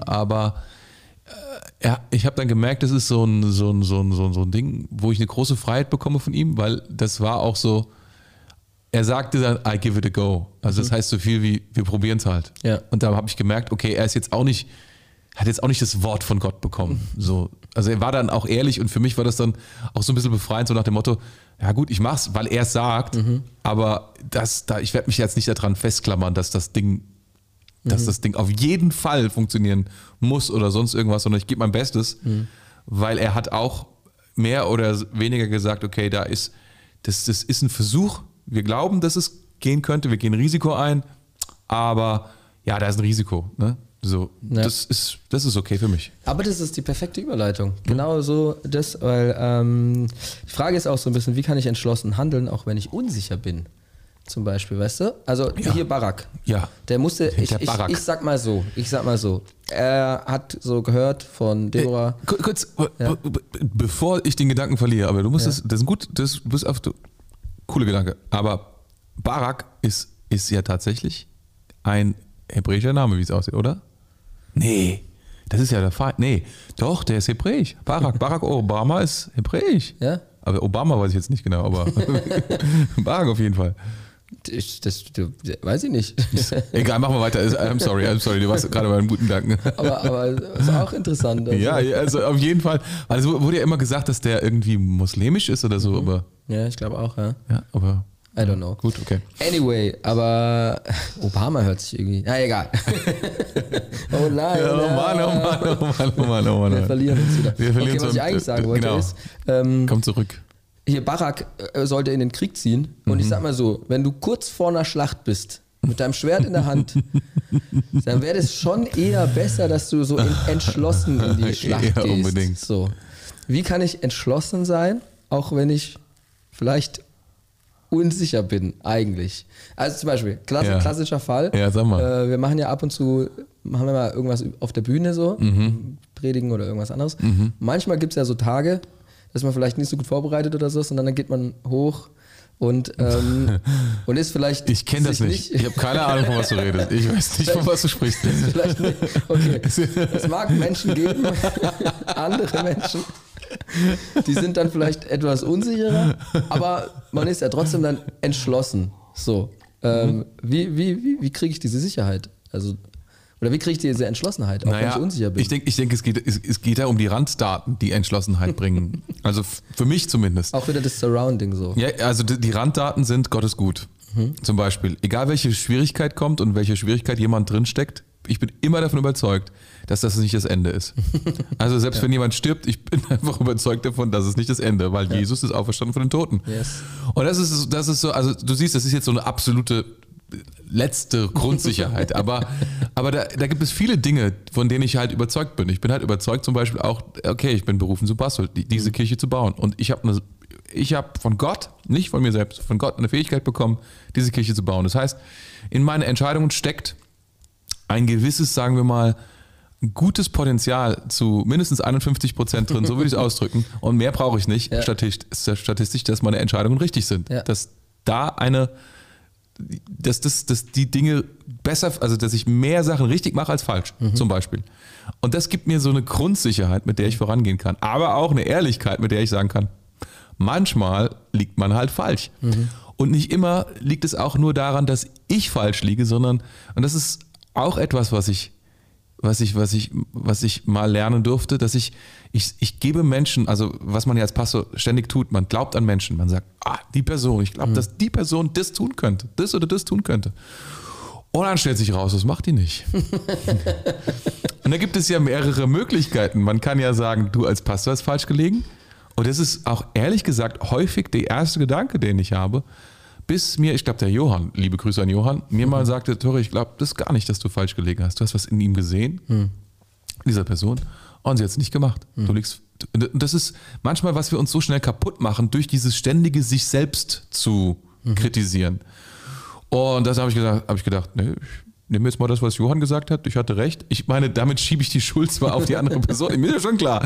aber äh, ja, ich habe dann gemerkt, das ist so ein, so, ein, so, ein, so ein Ding, wo ich eine große Freiheit bekomme von ihm, weil das war auch so, er sagte dann, I give it a go. Also das mhm. heißt so viel wie, wir probieren es halt. Ja. Und da habe ich gemerkt, okay, er ist jetzt auch nicht hat jetzt auch nicht das Wort von Gott bekommen. So, also er war dann auch ehrlich und für mich war das dann auch so ein bisschen befreiend, so nach dem Motto, ja gut, ich mach's, weil er es sagt, mhm. aber das, da, ich werde mich jetzt nicht daran festklammern, dass das Ding, mhm. dass das Ding auf jeden Fall funktionieren muss oder sonst irgendwas, sondern ich gebe mein Bestes, mhm. weil er hat auch mehr oder weniger gesagt, okay, da ist, das, das ist ein Versuch, wir glauben, dass es gehen könnte, wir gehen Risiko ein, aber ja, da ist ein Risiko. Ne? So, ja. das, ist, das ist okay für mich. Aber das ist die perfekte Überleitung. Genau so das, weil ähm, die Frage ist auch so ein bisschen, wie kann ich entschlossen handeln, auch wenn ich unsicher bin? Zum Beispiel, weißt du? Also ja. hier Barack. Ja. Der musste, ich, ich, ich, sag mal so, ich sag mal so, er hat so gehört von Deborah. Äh, kurz, ja. bevor ich den Gedanken verliere, aber du musst es, das ist gut, das ist auf, coole Gedanke. Aber Barak ist, ist ja tatsächlich ein hebräischer Name, wie es aussieht, oder? Nee, das ist ja der Feind. Nee, doch, der ist hebräisch. Barack, Barack Obama ist hebräisch. Ja? Aber Obama weiß ich jetzt nicht genau, aber Barack auf jeden Fall. Ich, das, das, weiß ich nicht. Egal, machen wir weiter. I'm sorry, I'm sorry, du warst gerade bei einem guten Gedanken. Aber, aber ist auch interessant. Also. Ja, also auf jeden Fall. Also wurde ja immer gesagt, dass der irgendwie muslimisch ist oder so, mhm. aber. Ja, ich glaube auch, ja. Ja, aber I don't know. Gut, okay. Anyway, aber Obama hört sich irgendwie. Na egal. oh nein. Ja, oh Mann, oh Mann, oh Mann, oh Mann, oh Mann. Wir verlieren uns wieder. Wir verlieren okay, was ich eigentlich sagen wollte genau. ist. Ähm, Komm zurück. Hier, Barack äh, sollte in den Krieg ziehen. Und mhm. ich sag mal so, wenn du kurz vor einer Schlacht bist, mit deinem Schwert in der Hand, dann wäre es schon eher besser, dass du so entschlossen in die Schlacht ja, gehst. Unbedingt. So. Wie kann ich entschlossen sein, auch wenn ich vielleicht unsicher bin, eigentlich. Also zum Beispiel, klass ja. klassischer Fall. Ja, sag mal. Äh, wir machen ja ab und zu, machen wir mal irgendwas auf der Bühne so, mhm. predigen oder irgendwas anderes. Mhm. Manchmal gibt es ja so Tage, dass man vielleicht nicht so gut vorbereitet oder so, sondern dann geht man hoch und, ähm, und ist vielleicht. Ich kenne das nicht. nicht. Ich habe keine Ahnung, von was du redest. Ich weiß nicht, von was du sprichst. vielleicht nicht. Okay. Es mag Menschen geben, andere Menschen, die sind dann vielleicht etwas unsicherer, aber man ist ja trotzdem dann entschlossen. So. Ähm, mhm. Wie, wie, wie, wie kriege ich diese Sicherheit? Also, oder wie kriege ich diese Entschlossenheit, auch naja, wenn ich unsicher bin? Ich denke, ich denk, es, geht, es, es geht ja um die Randdaten, die Entschlossenheit bringen. Also für mich zumindest. Auch wieder das Surrounding so. Ja, also die Randdaten sind Gottes gut. Mhm. Zum Beispiel. Egal welche Schwierigkeit kommt und welche Schwierigkeit jemand drinsteckt, ich bin immer davon überzeugt, dass das nicht das Ende ist. Also selbst ja. wenn jemand stirbt, ich bin einfach überzeugt davon, dass es nicht das Ende, weil ja. Jesus ist auferstanden von den Toten. Yes. Und das ist, das ist so, also du siehst, das ist jetzt so eine absolute letzte Grundsicherheit. aber aber da, da gibt es viele Dinge, von denen ich halt überzeugt bin. Ich bin halt überzeugt zum Beispiel auch, okay, ich bin berufen zu Bastel, die, diese mhm. Kirche zu bauen. Und ich habe eine ich habe von Gott, nicht von mir selbst, von Gott eine Fähigkeit bekommen, diese Kirche zu bauen. Das heißt, in meinen Entscheidungen steckt ein gewisses, sagen wir mal, gutes Potenzial zu mindestens 51 Prozent drin, so würde ich es ausdrücken. Und mehr brauche ich nicht, ja. statistisch, statistisch, dass meine Entscheidungen richtig sind. Ja. Dass da eine, dass, das, dass die Dinge besser, also dass ich mehr Sachen richtig mache als falsch, mhm. zum Beispiel. Und das gibt mir so eine Grundsicherheit, mit der ich vorangehen kann. Aber auch eine Ehrlichkeit, mit der ich sagen kann, manchmal liegt man halt falsch. Mhm. Und nicht immer liegt es auch nur daran, dass ich falsch liege, sondern, und das ist auch etwas, was ich, was ich, was ich, was ich mal lernen durfte, dass ich, ich, ich gebe Menschen, also was man ja als Pastor ständig tut, man glaubt an Menschen, man sagt, ah, die Person, ich glaube, mhm. dass die Person das tun könnte, das oder das tun könnte. Und dann stellt sich raus, das macht die nicht. und da gibt es ja mehrere Möglichkeiten. Man kann ja sagen, du als Pastor hast falsch gelegen. Und das ist auch ehrlich gesagt häufig der erste Gedanke, den ich habe. Bis mir, ich glaube, der Johann, liebe Grüße an Johann, mir mhm. mal sagte, Tore, ich glaube das gar nicht, dass du falsch gelegen hast. Du hast was in ihm gesehen, mhm. dieser Person, und sie hat es nicht gemacht. Mhm. Du liegst. Das ist manchmal, was wir uns so schnell kaputt machen, durch dieses ständige sich selbst zu mhm. kritisieren. Und das habe ich gedacht, habe ich gedacht, nee, nehmen wir jetzt mal das, was Johann gesagt hat, ich hatte recht. Ich meine, damit schiebe ich die Schuld zwar auf die andere Person, mir ist ja schon klar.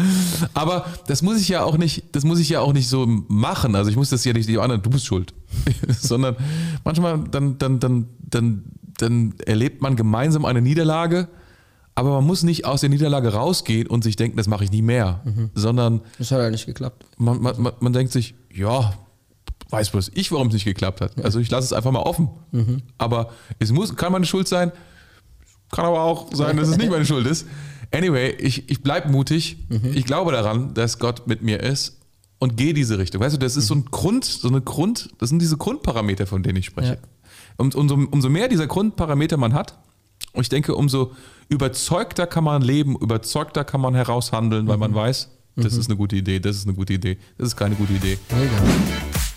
Aber das muss ich ja auch nicht, das muss ich ja auch nicht so machen. Also ich muss das ja nicht, die anderen, du bist schuld. Sondern manchmal dann, dann, dann, dann, dann erlebt man gemeinsam eine Niederlage, aber man muss nicht aus der Niederlage rausgehen und sich denken, das mache ich nie mehr. Mhm. Sondern. Das hat ja nicht geklappt. Man, man, man, man denkt sich, ja, weiß bloß ich, warum es nicht geklappt hat. Also ich lasse es einfach mal offen. Mhm. Aber es muss, kann meine Schuld sein, kann aber auch sein, dass es nicht meine Schuld ist. Anyway, ich, ich bleibe mutig. Mhm. Ich glaube daran, dass Gott mit mir ist und gehe diese Richtung. Weißt du, das ist so ein Grund, so eine Grund, das sind diese Grundparameter, von denen ich spreche. Ja. Und umso, umso mehr dieser Grundparameter man hat, und ich denke, umso überzeugter kann man leben, überzeugter kann man heraushandeln, weil mhm. man weiß, das mhm. ist eine gute Idee, das ist eine gute Idee, das ist keine gute Idee. Mega.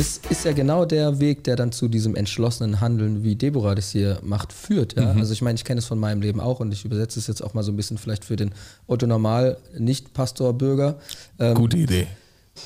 Das ist ja genau der Weg, der dann zu diesem entschlossenen Handeln, wie Deborah das hier macht, führt. Ja? Mhm. Also ich meine, ich kenne es von meinem Leben auch und ich übersetze es jetzt auch mal so ein bisschen vielleicht für den Otto Normal Nicht-Pastor-Bürger. Ähm, Gute Idee.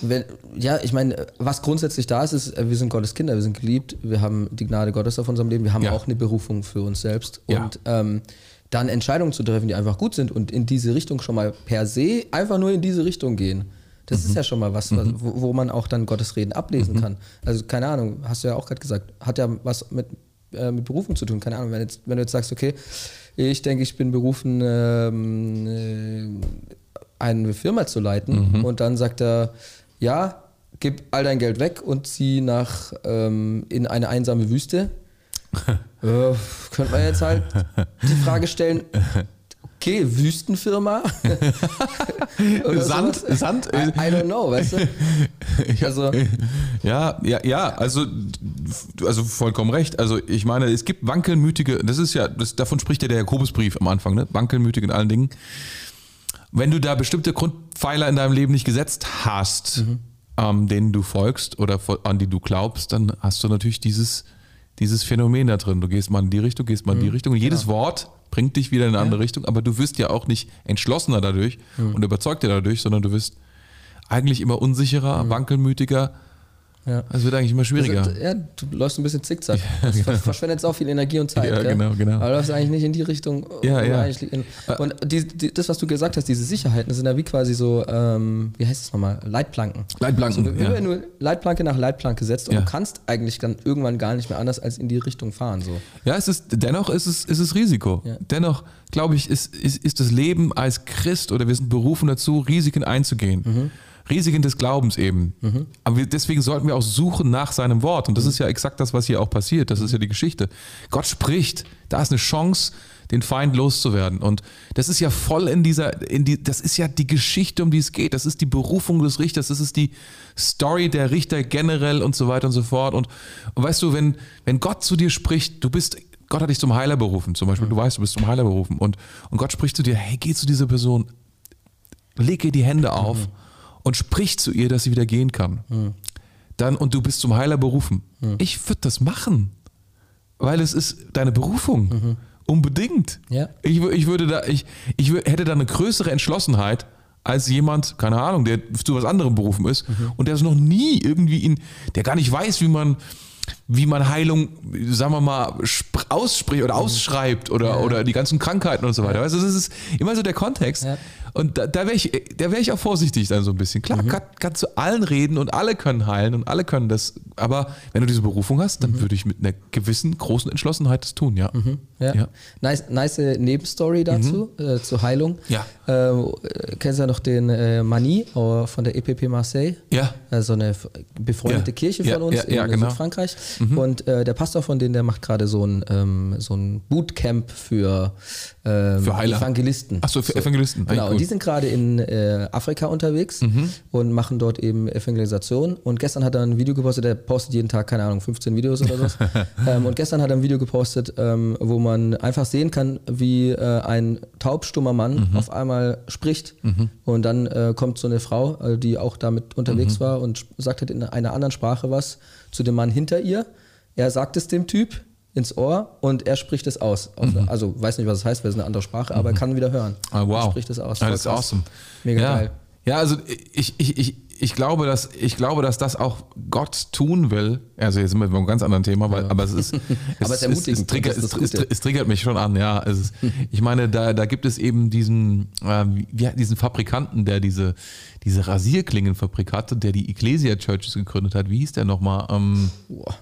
Wenn, ja, ich meine, was grundsätzlich da ist, ist, wir sind Gottes Kinder, wir sind geliebt, wir haben die Gnade Gottes auf unserem Leben, wir haben ja. auch eine Berufung für uns selbst. Ja. Und ähm, dann Entscheidungen zu treffen, die einfach gut sind und in diese Richtung schon mal per se einfach nur in diese Richtung gehen. Das mhm. ist ja schon mal was, mhm. wo, wo, man auch dann Gottes Reden ablesen mhm. kann. Also keine Ahnung, hast du ja auch gerade gesagt, hat ja was mit, äh, mit Berufung zu tun. Keine Ahnung, wenn, jetzt, wenn du jetzt sagst, okay, ich denke, ich bin berufen, ähm, äh, eine Firma zu leiten mhm. und dann sagt er, ja, gib all dein Geld weg und zieh nach ähm, in eine einsame Wüste. äh, könnte man jetzt halt die Frage stellen, okay, Wüstenfirma. Sand, sowas. Sand. I, I, don't know, weißt du? Also, ja, ja, ja, also, also vollkommen recht. Also ich meine, es gibt wankelmütige, das ist ja, das, davon spricht ja der Jakobusbrief am Anfang, ne? Wankelmütig in allen Dingen. Wenn du da bestimmte Grundpfeiler in deinem Leben nicht gesetzt hast, mhm. ähm, denen du folgst oder an die du glaubst, dann hast du natürlich dieses, dieses Phänomen da drin. Du gehst mal in die Richtung, gehst mal in die mhm. Richtung. Und jedes genau. Wort bringt dich wieder in eine andere Richtung, aber du wirst ja auch nicht entschlossener dadurch mhm. und überzeugter dadurch, sondern du wirst eigentlich immer unsicherer, mhm. wankelmütiger ja. Es wird eigentlich immer schwieriger. Also, ja, du läufst ein bisschen zickzack. Ja, genau. Du verschwendest auch viel Energie und Zeit. Ja, genau, genau. Aber du läufst eigentlich nicht in die Richtung. Ja, ja. In, und die, die, das, was du gesagt hast, diese Sicherheiten, das sind ja wie quasi so, ähm, wie heißt es nochmal, Leitplanken. Leitplanken. Also, wenn du Leitplanke nach Leitplanke setzt und du kannst eigentlich dann irgendwann gar nicht mehr anders als in die Richtung fahren. So. Ja, es ist, dennoch ist es, ist es Risiko. Dennoch, glaube ich, ist, ist, ist das Leben als Christ oder wir sind berufen dazu, Risiken einzugehen. Mhm. Risiken des Glaubens eben. Mhm. Aber wir, deswegen sollten wir auch suchen nach seinem Wort. Und das mhm. ist ja exakt das, was hier auch passiert. Das ist ja die Geschichte. Gott spricht. Da ist eine Chance, den Feind loszuwerden. Und das ist ja voll in dieser, in die, das ist ja die Geschichte, um die es geht. Das ist die Berufung des Richters. Das ist die Story der Richter generell und so weiter und so fort. Und, und weißt du, wenn, wenn Gott zu dir spricht, du bist Gott hat dich zum Heiler berufen, zum Beispiel, du weißt, du bist zum Heiler berufen und, und Gott spricht zu dir, hey, geh zu dieser Person, leg ihr die Hände auf mhm und sprich zu ihr, dass sie wieder gehen kann. Mhm. Dann, und du bist zum Heiler berufen. Mhm. Ich würde das machen, weil es ist deine Berufung. Mhm. Unbedingt. Ja. Ich, ich, würde da, ich, ich hätte da eine größere Entschlossenheit als jemand, keine Ahnung, der zu was anderem berufen ist mhm. und der es noch nie irgendwie in, der gar nicht weiß, wie man, wie man Heilung, sagen wir mal, ausspricht oder mhm. ausschreibt oder, ja. oder die ganzen Krankheiten und so weiter. Also das ist immer so der Kontext. Ja. Und da, da wäre ich, wär ich auch vorsichtig dann so ein bisschen. Klar, mhm. kann, kannst du allen reden und alle können heilen und alle können das. Aber wenn du diese Berufung hast, dann mhm. würde ich mit einer gewissen großen Entschlossenheit das tun, ja. Mhm. ja. ja. Nice, nice Nebenstory dazu, mhm. äh, zur Heilung. Ja. Äh, kennst du ja noch den äh, Mani äh, von der EPP Marseille? Ja. Also eine befreundete ja. Kirche von uns in genau. Südfrankreich. Mhm. Und äh, der Pastor von denen, der macht gerade so ein, ähm, so ein Bootcamp für, ähm, für Evangelisten. Achso, für so. Evangelisten. Genau, die sind gerade in äh, Afrika unterwegs mhm. und machen dort eben Evangelisation. Und gestern hat er ein Video gepostet, der postet jeden Tag, keine Ahnung, 15 Videos oder so. ähm, und gestern hat er ein Video gepostet, ähm, wo man einfach sehen kann, wie äh, ein taubstummer Mann mhm. auf einmal spricht. Mhm. Und dann äh, kommt so eine Frau, äh, die auch damit unterwegs mhm. war und sagt halt in einer anderen Sprache was zu dem Mann hinter ihr. Er sagt es dem Typ ins Ohr und er spricht es aus. Mhm. Also weiß nicht, was es das heißt, weil es eine andere Sprache, aber er mhm. kann wieder hören. Ah, wow. Er spricht es aus. Ah, das ist awesome. Mega ja. geil. Ja, also ich, ich, ich, ich glaube, dass ich glaube, dass das auch Gott tun will. Also jetzt sind wir bei einem ganz anderen Thema, weil, ja. aber es ist, es, aber es, es, es, triggert, es, triggert mich schon an. Ja, ist, ich meine, da, da gibt es eben diesen, äh, wie, diesen Fabrikanten, der diese, diese Rasierklingenfabrik hatte, der die Ecclesia Churches gegründet hat. Wie hieß der nochmal? Ähm, Boah.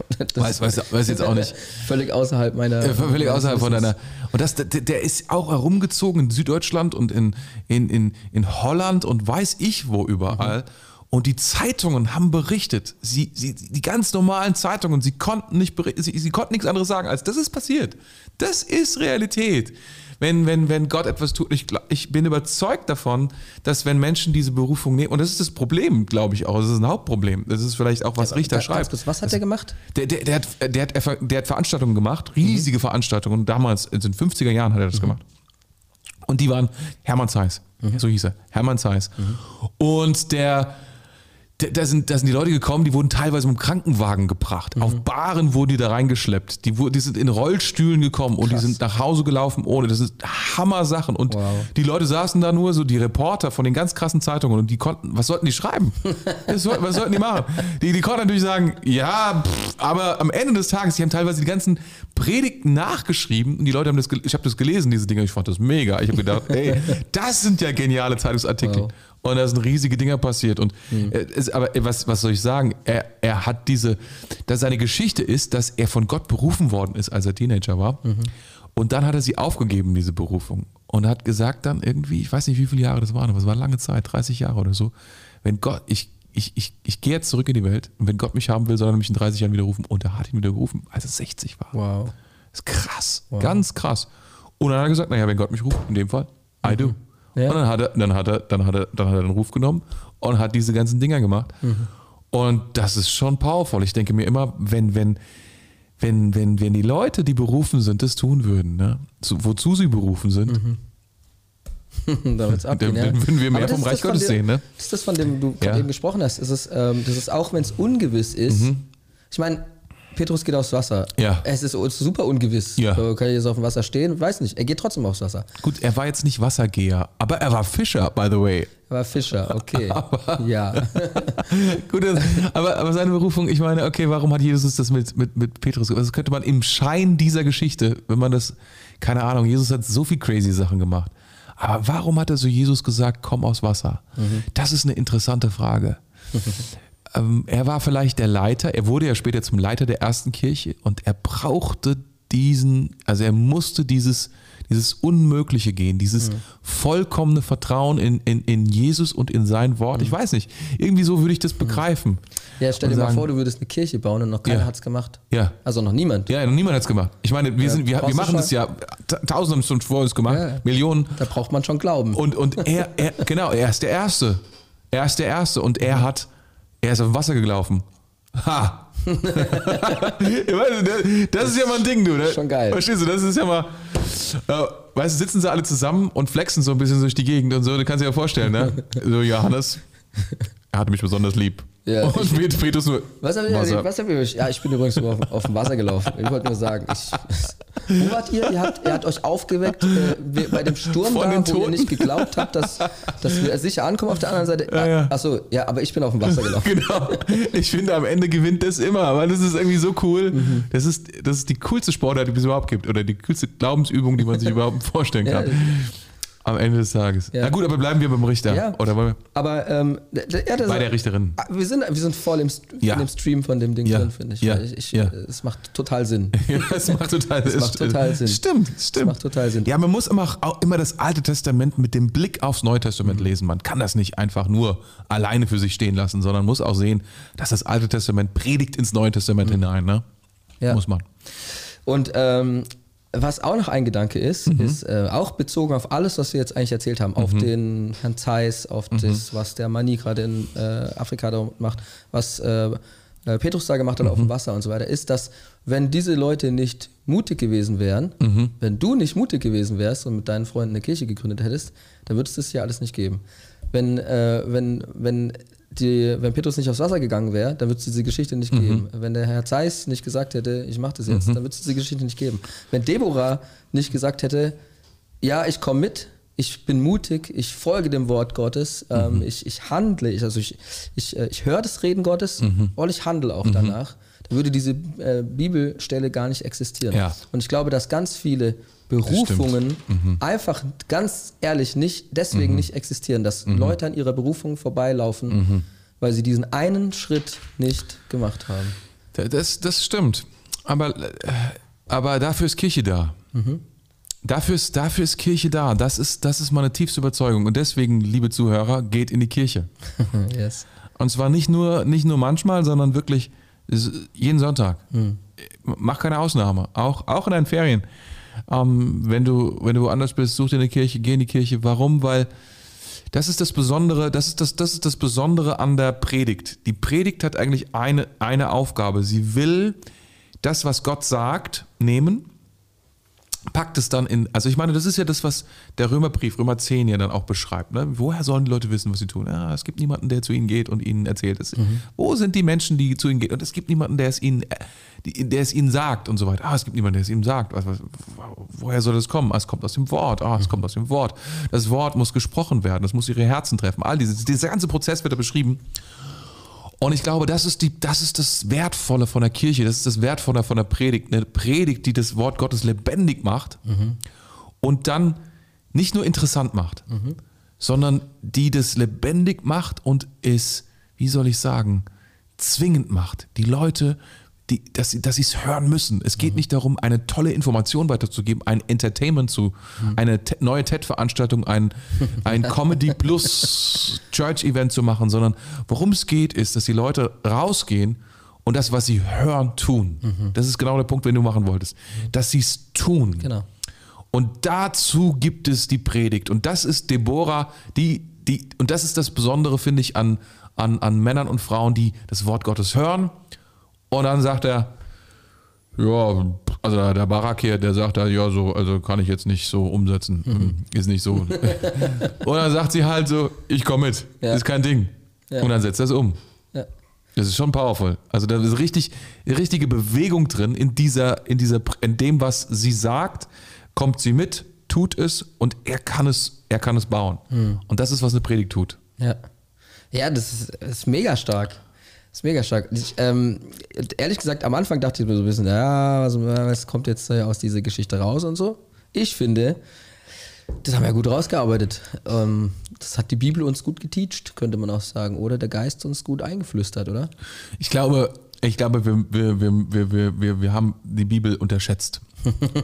Das weiß, weiß, weiß jetzt auch nicht. Völlig außerhalb meiner. Ja, völlig außerhalb von deiner. Und das, der, der, ist auch herumgezogen in Süddeutschland und in, in, in, in Holland und weiß ich wo überall. Mhm. Und die Zeitungen haben berichtet, sie, sie, die ganz normalen Zeitungen, sie konnten nicht sie, sie konnten nichts anderes sagen, als das ist passiert. Das ist Realität wenn, wenn, wenn Gott etwas tut. Ich, ich bin überzeugt davon, dass wenn Menschen diese Berufung nehmen, und das ist das Problem, glaube ich auch, das ist ein Hauptproblem. Das ist vielleicht auch, was ja, Richter schreibt. was hat das, er gemacht? Der, der, der, hat, der, hat, der hat Veranstaltungen gemacht, riesige mhm. Veranstaltungen. Damals, in den 50er Jahren hat er das mhm. gemacht. Und die waren Hermann Zeiss, mhm. so hieß er, Hermann Zeiss. Mhm. Und der da sind, da sind die Leute gekommen, die wurden teilweise mit dem Krankenwagen gebracht. Mhm. Auf Baren wurden die da reingeschleppt. Die, die sind in Rollstühlen gekommen Krass. und die sind nach Hause gelaufen ohne. Das sind Hammer-Sachen. Und wow. die Leute saßen da nur so, die Reporter von den ganz krassen Zeitungen und die konnten, was sollten die schreiben? was, was sollten die machen? Die, die konnten natürlich sagen, ja, pff, aber am Ende des Tages, die haben teilweise die ganzen Predigten nachgeschrieben und die Leute haben das, ich habe das gelesen, diese Dinge, ich fand das mega. Ich habe gedacht, ey, das sind ja geniale Zeitungsartikel. Wow. Und da sind riesige Dinge passiert. Und mhm. es, aber was, was soll ich sagen? Er, er hat diese, dass seine Geschichte ist, dass er von Gott berufen worden ist, als er Teenager war. Mhm. Und dann hat er sie aufgegeben, diese Berufung. Und hat gesagt dann irgendwie, ich weiß nicht, wie viele Jahre das waren, aber es war lange Zeit, 30 Jahre oder so. Wenn Gott, ich, ich, ich, ich gehe jetzt zurück in die Welt und wenn Gott mich haben will, soll er mich in 30 Jahren wieder rufen. Und er hat ihn wieder gerufen, als er 60 war. Wow. Das ist krass, wow. ganz krass. Und dann hat er gesagt, naja, wenn Gott mich ruft, in dem Fall, I mhm. do. Ja. Und dann hat, er, dann, hat er, dann, hat er, dann hat er den Ruf genommen und hat diese ganzen Dinger gemacht. Mhm. Und das ist schon powerful. Ich denke mir immer, wenn, wenn, wenn, wenn, wenn die Leute, die berufen sind, das tun würden, ne? wozu sie berufen sind, mhm. dann, dann, ja. würden wir mehr vom Reich Gottes sehen. Ne? Das ist das, von dem du ja. eben gesprochen hast. Das ist, ähm, das ist auch, wenn es ungewiss ist. Mhm. Ich meine, Petrus geht aufs Wasser. Ja. Es ist super ungewiss. Ja. So, kann ich jetzt auf dem Wasser stehen? Weiß nicht. Er geht trotzdem aufs Wasser. Gut, er war jetzt nicht Wassergeher, aber er war Fischer, by the way. Er war Fischer, okay. aber, ja. Gut, aber, aber seine Berufung, ich meine, okay, warum hat Jesus das mit, mit, mit Petrus gemacht? Das könnte man im Schein dieser Geschichte, wenn man das, keine Ahnung, Jesus hat so viel crazy Sachen gemacht. Aber warum hat er so Jesus gesagt, komm aus Wasser? Mhm. Das ist eine interessante Frage. ähm, er war vielleicht der Leiter, er wurde ja später zum Leiter der ersten Kirche und er brauchte diesen, also er musste dieses, dieses Unmögliche gehen, dieses mhm. vollkommene Vertrauen in, in, in Jesus und in sein Wort. Mhm. Ich weiß nicht, irgendwie so würde ich das mhm. begreifen. Ja, stell dir sagen, mal vor, du würdest eine Kirche bauen und noch keiner ja. hat es gemacht. Ja. Also noch niemand. Ja, noch niemand hat es gemacht. Ich meine, wir, ja, sind, wir, wir machen das ja, Tausende haben es schon vor uns gemacht, ja. Millionen. Da braucht man schon Glauben. Und, und er, er, genau, er ist der Erste. Er ist der Erste und er mhm. hat er ist auf dem Wasser gelaufen. Ha! das ist ja mal ein Ding, du. Ne? Schon geil. Verstehst du, das ist ja mal. Äh, weißt du, sitzen sie alle zusammen und flexen so ein bisschen durch die Gegend und so, du kannst dir ja vorstellen, ne? So, Johannes, er hatte mich besonders lieb. Ja, und ich, Petrus nur. Was hab ich, was hab ich, ja, ich bin übrigens nur auf, auf dem Wasser gelaufen. Ich wollte nur sagen, ich, wo wart ihr? Ihr habt, ihr habt euch aufgeweckt äh, bei dem Sturm Von da, wo ihr nicht geglaubt habt, dass, dass wir sicher ankommen auf der anderen Seite. Ja, ja. Achso, ja, aber ich bin auf dem Wasser gelaufen. genau. Ich finde, am Ende gewinnt das immer, weil das ist irgendwie so cool. Mhm. Das, ist, das ist die coolste Sportart, die es überhaupt gibt. Oder die coolste Glaubensübung, die man sich überhaupt vorstellen kann. Ja. Am Ende des Tages. Ja. Na gut, aber bleiben wir beim Richter. Ja. Oder wir? Aber ähm, ja, Bei der Richterin. Ah, wir sind, wir sind voll im, ja. dem Stream von dem Ding drin, finde ich. Ja. ich, ich ja. Es macht total Sinn. ja, es macht total, es macht total Sinn. Stimmt, stimmt. Es macht total Sinn. Ja, man muss immer, auch immer das Alte Testament mit dem Blick aufs Neue Testament mhm. lesen. Man kann das nicht einfach nur alleine für sich stehen lassen, sondern muss auch sehen, dass das Alte Testament predigt ins Neue Testament mhm. hinein. Ne? Ja. Muss man. Und ähm, was auch noch ein Gedanke ist, mhm. ist äh, auch bezogen auf alles, was wir jetzt eigentlich erzählt haben, mhm. auf den Herrn Zeiss, auf mhm. das, was der Mani gerade in äh, Afrika da macht, was äh, äh Petrus da gemacht hat auf dem mhm. Wasser und so weiter, ist, dass wenn diese Leute nicht mutig gewesen wären, mhm. wenn du nicht mutig gewesen wärst und mit deinen Freunden eine Kirche gegründet hättest, dann würde es das ja alles nicht geben. Wenn, äh, wenn, wenn die, wenn Petrus nicht aufs Wasser gegangen wäre, dann würde es diese Geschichte nicht mhm. geben. Wenn der Herr Zeiss nicht gesagt hätte, ich mache das jetzt, mhm. dann würde es diese Geschichte nicht geben. Wenn Deborah nicht gesagt hätte, ja, ich komme mit, ich bin mutig, ich folge dem Wort Gottes, ähm, mhm. ich, ich handle, ich, also ich, ich, äh, ich höre das Reden Gottes mhm. und ich handle auch mhm. danach, dann würde diese äh, Bibelstelle gar nicht existieren. Ja. Und ich glaube, dass ganz viele Berufungen mhm. einfach ganz ehrlich nicht deswegen mhm. nicht existieren, dass mhm. Leute an ihrer Berufung vorbeilaufen, mhm. weil sie diesen einen Schritt nicht gemacht haben. Das, das stimmt. Aber, äh, aber dafür ist Kirche da. Mhm. Dafür ist, dafür ist Kirche da. Das ist, das ist meine tiefste Überzeugung. Und deswegen, liebe Zuhörer, geht in die Kirche. yes. Und zwar nicht nur, nicht nur manchmal, sondern wirklich jeden Sonntag. Mhm. Mach keine Ausnahme. Auch, auch in deinen Ferien. Ähm, wenn, du, wenn du woanders bist, such dir eine Kirche, geh in die Kirche. Warum? Weil das ist das Besondere, das ist das, das ist das Besondere an der Predigt. Die Predigt hat eigentlich eine, eine Aufgabe. Sie will das, was Gott sagt, nehmen packt es dann in, also ich meine, das ist ja das, was der Römerbrief, Römer 10 ja dann auch beschreibt. Ne? Woher sollen die Leute wissen, was sie tun? Ja, es gibt niemanden, der zu ihnen geht und ihnen erzählt es. Mhm. Wo sind die Menschen, die zu ihnen gehen? Und es gibt niemanden, der es ihnen, der es ihnen sagt und so weiter. Ah, es gibt niemanden, der es ihnen sagt. woher soll das kommen? Ah, es kommt aus dem Wort. Ah, es mhm. kommt aus dem Wort. Das Wort muss gesprochen werden. Es muss ihre Herzen treffen. All dieses, dieser ganze Prozess wird da beschrieben. Und ich glaube, das ist, die, das ist das Wertvolle von der Kirche, das ist das Wertvolle von der Predigt. Eine Predigt, die das Wort Gottes lebendig macht mhm. und dann nicht nur interessant macht, mhm. sondern die das lebendig macht und es, wie soll ich sagen, zwingend macht. Die Leute die, dass, sie, dass sie es hören müssen. Es geht mhm. nicht darum, eine tolle Information weiterzugeben, ein Entertainment zu, mhm. eine neue TED-Veranstaltung, ein, ein Comedy Plus Church-Event zu machen, sondern worum es geht, ist, dass die Leute rausgehen und das, was sie hören, tun. Mhm. Das ist genau der Punkt, den du machen wolltest. Dass sie es tun. Genau. Und dazu gibt es die Predigt. Und das ist Deborah, die, die, und das ist das Besondere, finde ich, an, an, an Männern und Frauen, die das Wort Gottes hören und dann sagt er, ja, also der Barack hier, der sagt da, ja, so, also kann ich jetzt nicht so umsetzen. Mhm. Ist nicht so. und dann sagt sie halt so, ich komme mit. Ja. Ist kein Ding. Ja. Und dann setzt er es um. Ja. Das ist schon powerful. Also da ist richtig, richtige Bewegung drin in dieser, in dieser, in dem, was sie sagt, kommt sie mit, tut es und er kann es, er kann es bauen. Mhm. Und das ist, was eine Predigt tut. Ja. Ja, das ist, das ist mega stark. Das ist mega stark. Ich, ähm, ehrlich gesagt, am Anfang dachte ich mir so ein bisschen, ja, was, was kommt jetzt aus dieser Geschichte raus und so. Ich finde, das haben wir gut rausgearbeitet. Ähm, das hat die Bibel uns gut geteacht, könnte man auch sagen. Oder der Geist uns gut eingeflüstert, oder? Ich glaube, ich glaube, wir, wir, wir, wir, wir, wir haben die Bibel unterschätzt.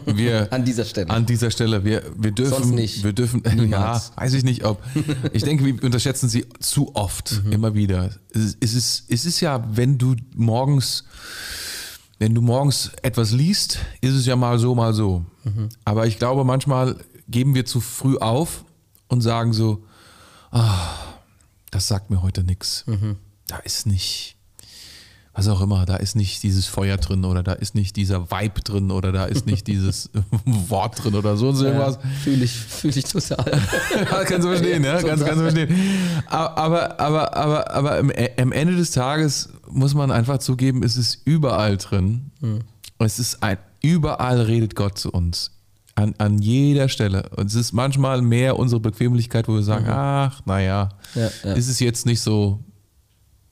Wir, an dieser Stelle. An dieser Stelle. Wir, wir dürfen. Sonst nicht. Wir dürfen. Niemals. Ja, weiß ich nicht, ob. Ich denke, wir unterschätzen sie zu oft. Mhm. Immer wieder. Es ist, es ist ja, wenn du morgens. Wenn du morgens etwas liest, ist es ja mal so, mal so. Mhm. Aber ich glaube, manchmal geben wir zu früh auf und sagen so, ah, das sagt mir heute nichts. Mhm. Da ist nicht, was auch immer, da ist nicht dieses Feuer drin oder da ist nicht dieser Vibe drin oder da ist nicht dieses Wort drin oder so und so irgendwas. Ja, Fühle ich, fühl ich total. kannst du verstehen, ja? Kannst, kannst du verstehen. Aber, aber, aber, aber am Ende des Tages muss man einfach zugeben, es ist überall drin. Hm. Es ist ein, überall redet Gott zu uns. An, an jeder Stelle. Und es ist manchmal mehr unsere Bequemlichkeit, wo wir sagen, mhm. ach, naja, ja, ja. ist es jetzt nicht so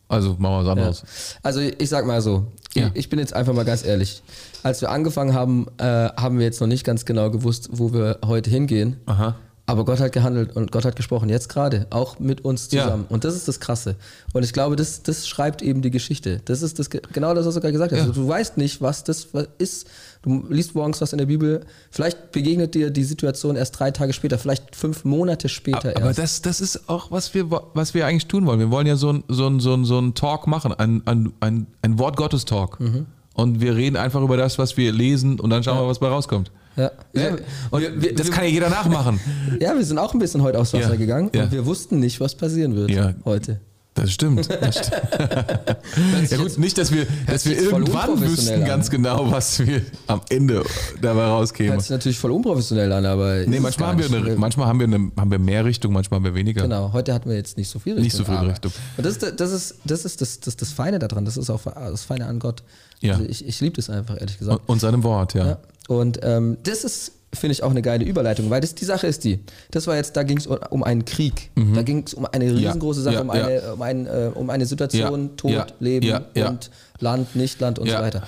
also machen wir was anderes. Ja. Also ich sag mal so, ja. ich bin jetzt einfach mal ganz ehrlich. Als wir angefangen haben, äh, haben wir jetzt noch nicht ganz genau gewusst, wo wir heute hingehen. Aha. Aber Gott hat gehandelt und Gott hat gesprochen, jetzt gerade, auch mit uns zusammen. Ja. Und das ist das Krasse. Und ich glaube, das, das schreibt eben die Geschichte. Das ist das, genau das, was du gerade gesagt hast. Ja. Also, du weißt nicht, was das ist. Du liest morgens was in der Bibel. Vielleicht begegnet dir die Situation erst drei Tage später, vielleicht fünf Monate später aber, erst. Aber das, das ist auch, was wir, was wir eigentlich tun wollen. Wir wollen ja so ein, so ein, so ein, so ein Talk machen, ein, ein, ein, ein Wort Gottes Talk. Mhm. Und wir reden einfach über das, was wir lesen und dann schauen ja. wir, was bei rauskommt. Ja. ja. Und wir, das kann ja jeder nachmachen. Ja, wir sind auch ein bisschen heute aufs Wasser ja. gegangen ja. und wir wussten nicht, was passieren wird ja. heute. Das stimmt. Das stimmt. ja gut, nicht, dass wir, dass wir irgendwann wüssten ganz genau, was wir am Ende dabei rauskämen. Hört sich natürlich voll unprofessionell an, aber. Nee, manchmal haben, wir eine, manchmal haben wir, eine, haben wir mehr Richtung, manchmal haben wir weniger. Genau, heute hatten wir jetzt nicht so viel Richtung. Nicht so viel Richtung. Und das, das ist, das, ist das, das, das Feine daran, das ist auch das Feine an Gott. Ja. Also ich ich liebe das einfach, ehrlich gesagt. Und, und seinem Wort, ja. ja. Und ähm, das ist finde ich auch eine geile Überleitung, weil das die Sache ist die. Das war jetzt, da ging es um einen Krieg. Mhm. Da ging es um eine riesengroße Sache, ja, um, eine, ja. um, ein, äh, um eine Situation, Tod, Leben und Land, Nicht-Land und so weiter.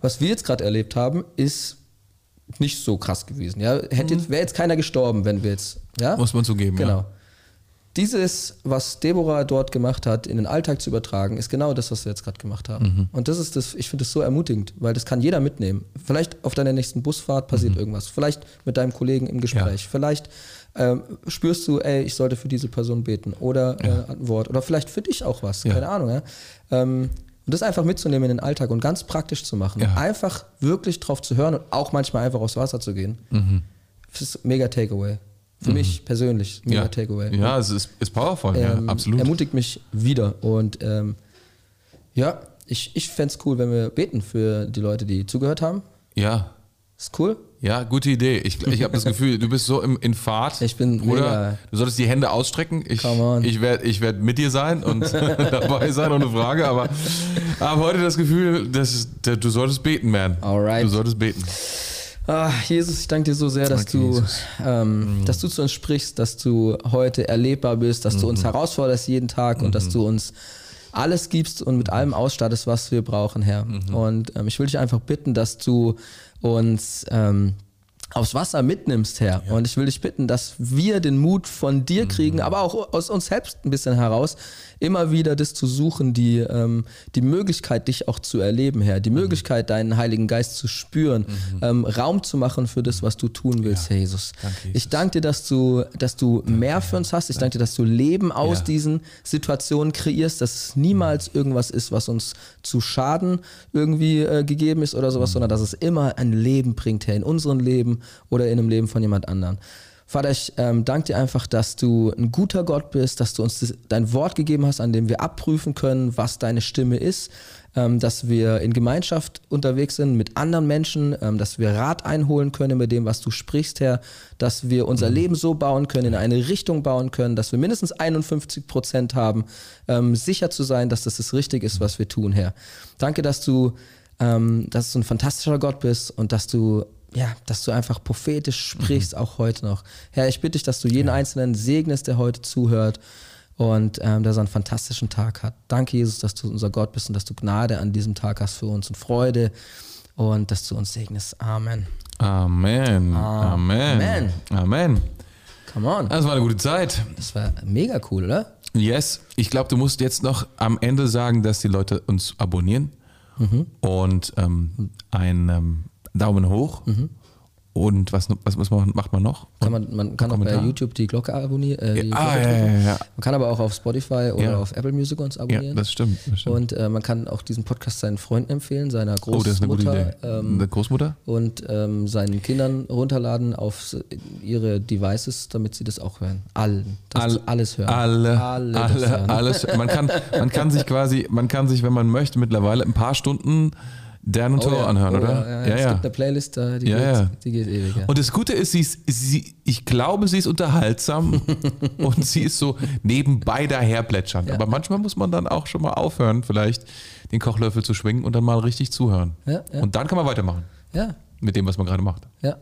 Was wir jetzt gerade erlebt haben, ist nicht so krass gewesen. Ja? Hätte mhm. wäre jetzt keiner gestorben, wenn wir jetzt. Ja? Muss man zugeben. Genau. Ja. Dieses, was Deborah dort gemacht hat, in den Alltag zu übertragen, ist genau das, was wir jetzt gerade gemacht haben. Mhm. Und das ist das, ich finde das so ermutigend, weil das kann jeder mitnehmen. Vielleicht auf deiner nächsten Busfahrt passiert mhm. irgendwas. Vielleicht mit deinem Kollegen im Gespräch. Ja. Vielleicht ähm, spürst du, ey, ich sollte für diese Person beten. Oder ja. äh, ein Wort. Oder vielleicht für dich auch was. Ja. Keine Ahnung. Ja? Ähm, und das einfach mitzunehmen in den Alltag und ganz praktisch zu machen. Ja. Einfach wirklich drauf zu hören und auch manchmal einfach aufs Wasser zu gehen. Mhm. Das ist mega Takeaway. Für mhm. mich persönlich mega ja. Takeaway. Ja, es ist, ist powerful, ähm, ja, absolut. Ermutigt mich wieder. Und ähm, ja, ich, ich fände es cool, wenn wir beten für die Leute, die zugehört haben. Ja. Ist cool? Ja, gute Idee. Ich, ich habe das Gefühl, du bist so im, in Fahrt. Ich bin Bruder. Mega. Du solltest die Hände ausstrecken. Ich, ich werde ich werd mit dir sein und dabei sein, ohne Frage. Aber habe heute das Gefühl, dass, du solltest beten, man. Alright. Du solltest beten. Ah, Jesus, ich danke dir so sehr, dass, okay, du, ähm, mhm. dass du zu uns sprichst, dass du heute erlebbar bist, dass mhm. du uns mhm. herausforderst jeden Tag mhm. und dass mhm. du uns alles gibst und mit allem ausstattest, was wir brauchen, Herr. Mhm. Und ähm, ich will dich einfach bitten, dass du uns ähm, aufs Wasser mitnimmst, Herr. Ja. Und ich will dich bitten, dass wir den Mut von dir kriegen, aber auch aus uns selbst ein bisschen heraus, immer wieder das zu suchen, die, ähm, die Möglichkeit, dich auch zu erleben, Herr, die mhm. Möglichkeit, deinen Heiligen Geist zu spüren, mhm. ähm, Raum zu machen für das, was du tun willst, ja. Herr Jesus. Danke, Jesus. Ich danke dir, dass du, dass du danke, mehr für uns hast. Ich danke dir, dass du Leben aus ja. diesen Situationen kreierst, dass es niemals mhm. irgendwas ist, was uns zu Schaden irgendwie äh, gegeben ist oder sowas, mhm. sondern dass es immer ein Leben bringt, Herr, in unserem Leben oder in dem Leben von jemand anderem. Vater, ich ähm, danke dir einfach, dass du ein guter Gott bist, dass du uns das, dein Wort gegeben hast, an dem wir abprüfen können, was deine Stimme ist, ähm, dass wir in Gemeinschaft unterwegs sind mit anderen Menschen, ähm, dass wir Rat einholen können mit dem, was du sprichst, Herr, dass wir unser mhm. Leben so bauen können, in eine Richtung bauen können, dass wir mindestens 51 Prozent haben, ähm, sicher zu sein, dass das das Richtige ist, was wir tun, Herr. Danke, dass du ähm, dass du ein fantastischer Gott bist und dass du ja, dass du einfach prophetisch sprichst, mhm. auch heute noch. Herr, ich bitte dich, dass du jeden ja. Einzelnen segnest, der heute zuhört und ähm, dass er einen fantastischen Tag hat. Danke, Jesus, dass du unser Gott bist und dass du Gnade an diesem Tag hast für uns und Freude und dass du uns segnest. Amen. Amen. Amen. Amen. Amen. Come on. Das war eine gute Zeit. Das war mega cool, oder? Yes. Ich glaube, du musst jetzt noch am Ende sagen, dass die Leute uns abonnieren mhm. und ähm, ein ähm, Daumen hoch. Mhm. Und was, was, was macht man noch? Kann man, man kann auch bei YouTube die Glocke abonnieren. Äh, ja, ah, ja, ja, ja, Man kann aber auch auf Spotify oder auf Apple Music uns abonnieren. Ja, das stimmt. Das stimmt. Und äh, man kann auch diesen Podcast seinen Freunden empfehlen, seiner Großmutter. Oh, gute Idee. Ähm, Großmutter? Und ähm, seinen Kindern runterladen auf ihre Devices, damit sie das auch hören. Allen. All, alles hören. Alle. Alle. alle alles. Man kann, man kann sich quasi, man kann sich, wenn man möchte, mittlerweile ein paar Stunden Dan und oh, Toro ja. anhören, oh, oder? Ja, ja, es gibt eine Playlist, die, geht, die geht ewig. Und das Gute ist, sie ist sie, ich glaube, sie ist unterhaltsam und sie ist so nebenbei daher plätschernd. Aber manchmal muss man dann auch schon mal aufhören, vielleicht den Kochlöffel zu schwingen und dann mal richtig zuhören. Und dann kann man weitermachen. Ja, mit dem, was man gerade macht. Ja.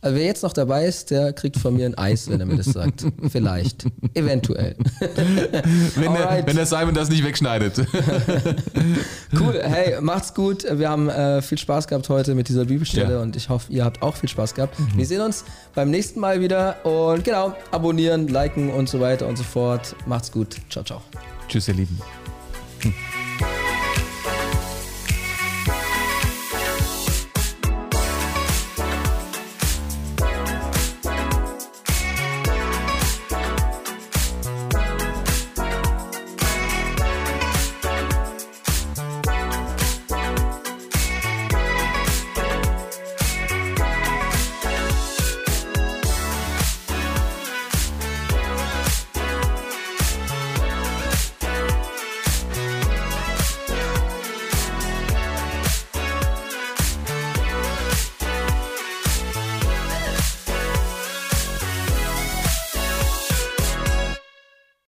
Also wer jetzt noch dabei ist, der kriegt von mir ein Eis, wenn er mir das sagt. Vielleicht. Eventuell. wenn, der, wenn der Simon das nicht wegschneidet. cool. Hey, macht's gut. Wir haben äh, viel Spaß gehabt heute mit dieser Bibelstelle ja. und ich hoffe, ihr habt auch viel Spaß gehabt. Mhm. Wir sehen uns beim nächsten Mal wieder und genau, abonnieren, liken und so weiter und so fort. Macht's gut. Ciao, ciao. Tschüss, ihr Lieben.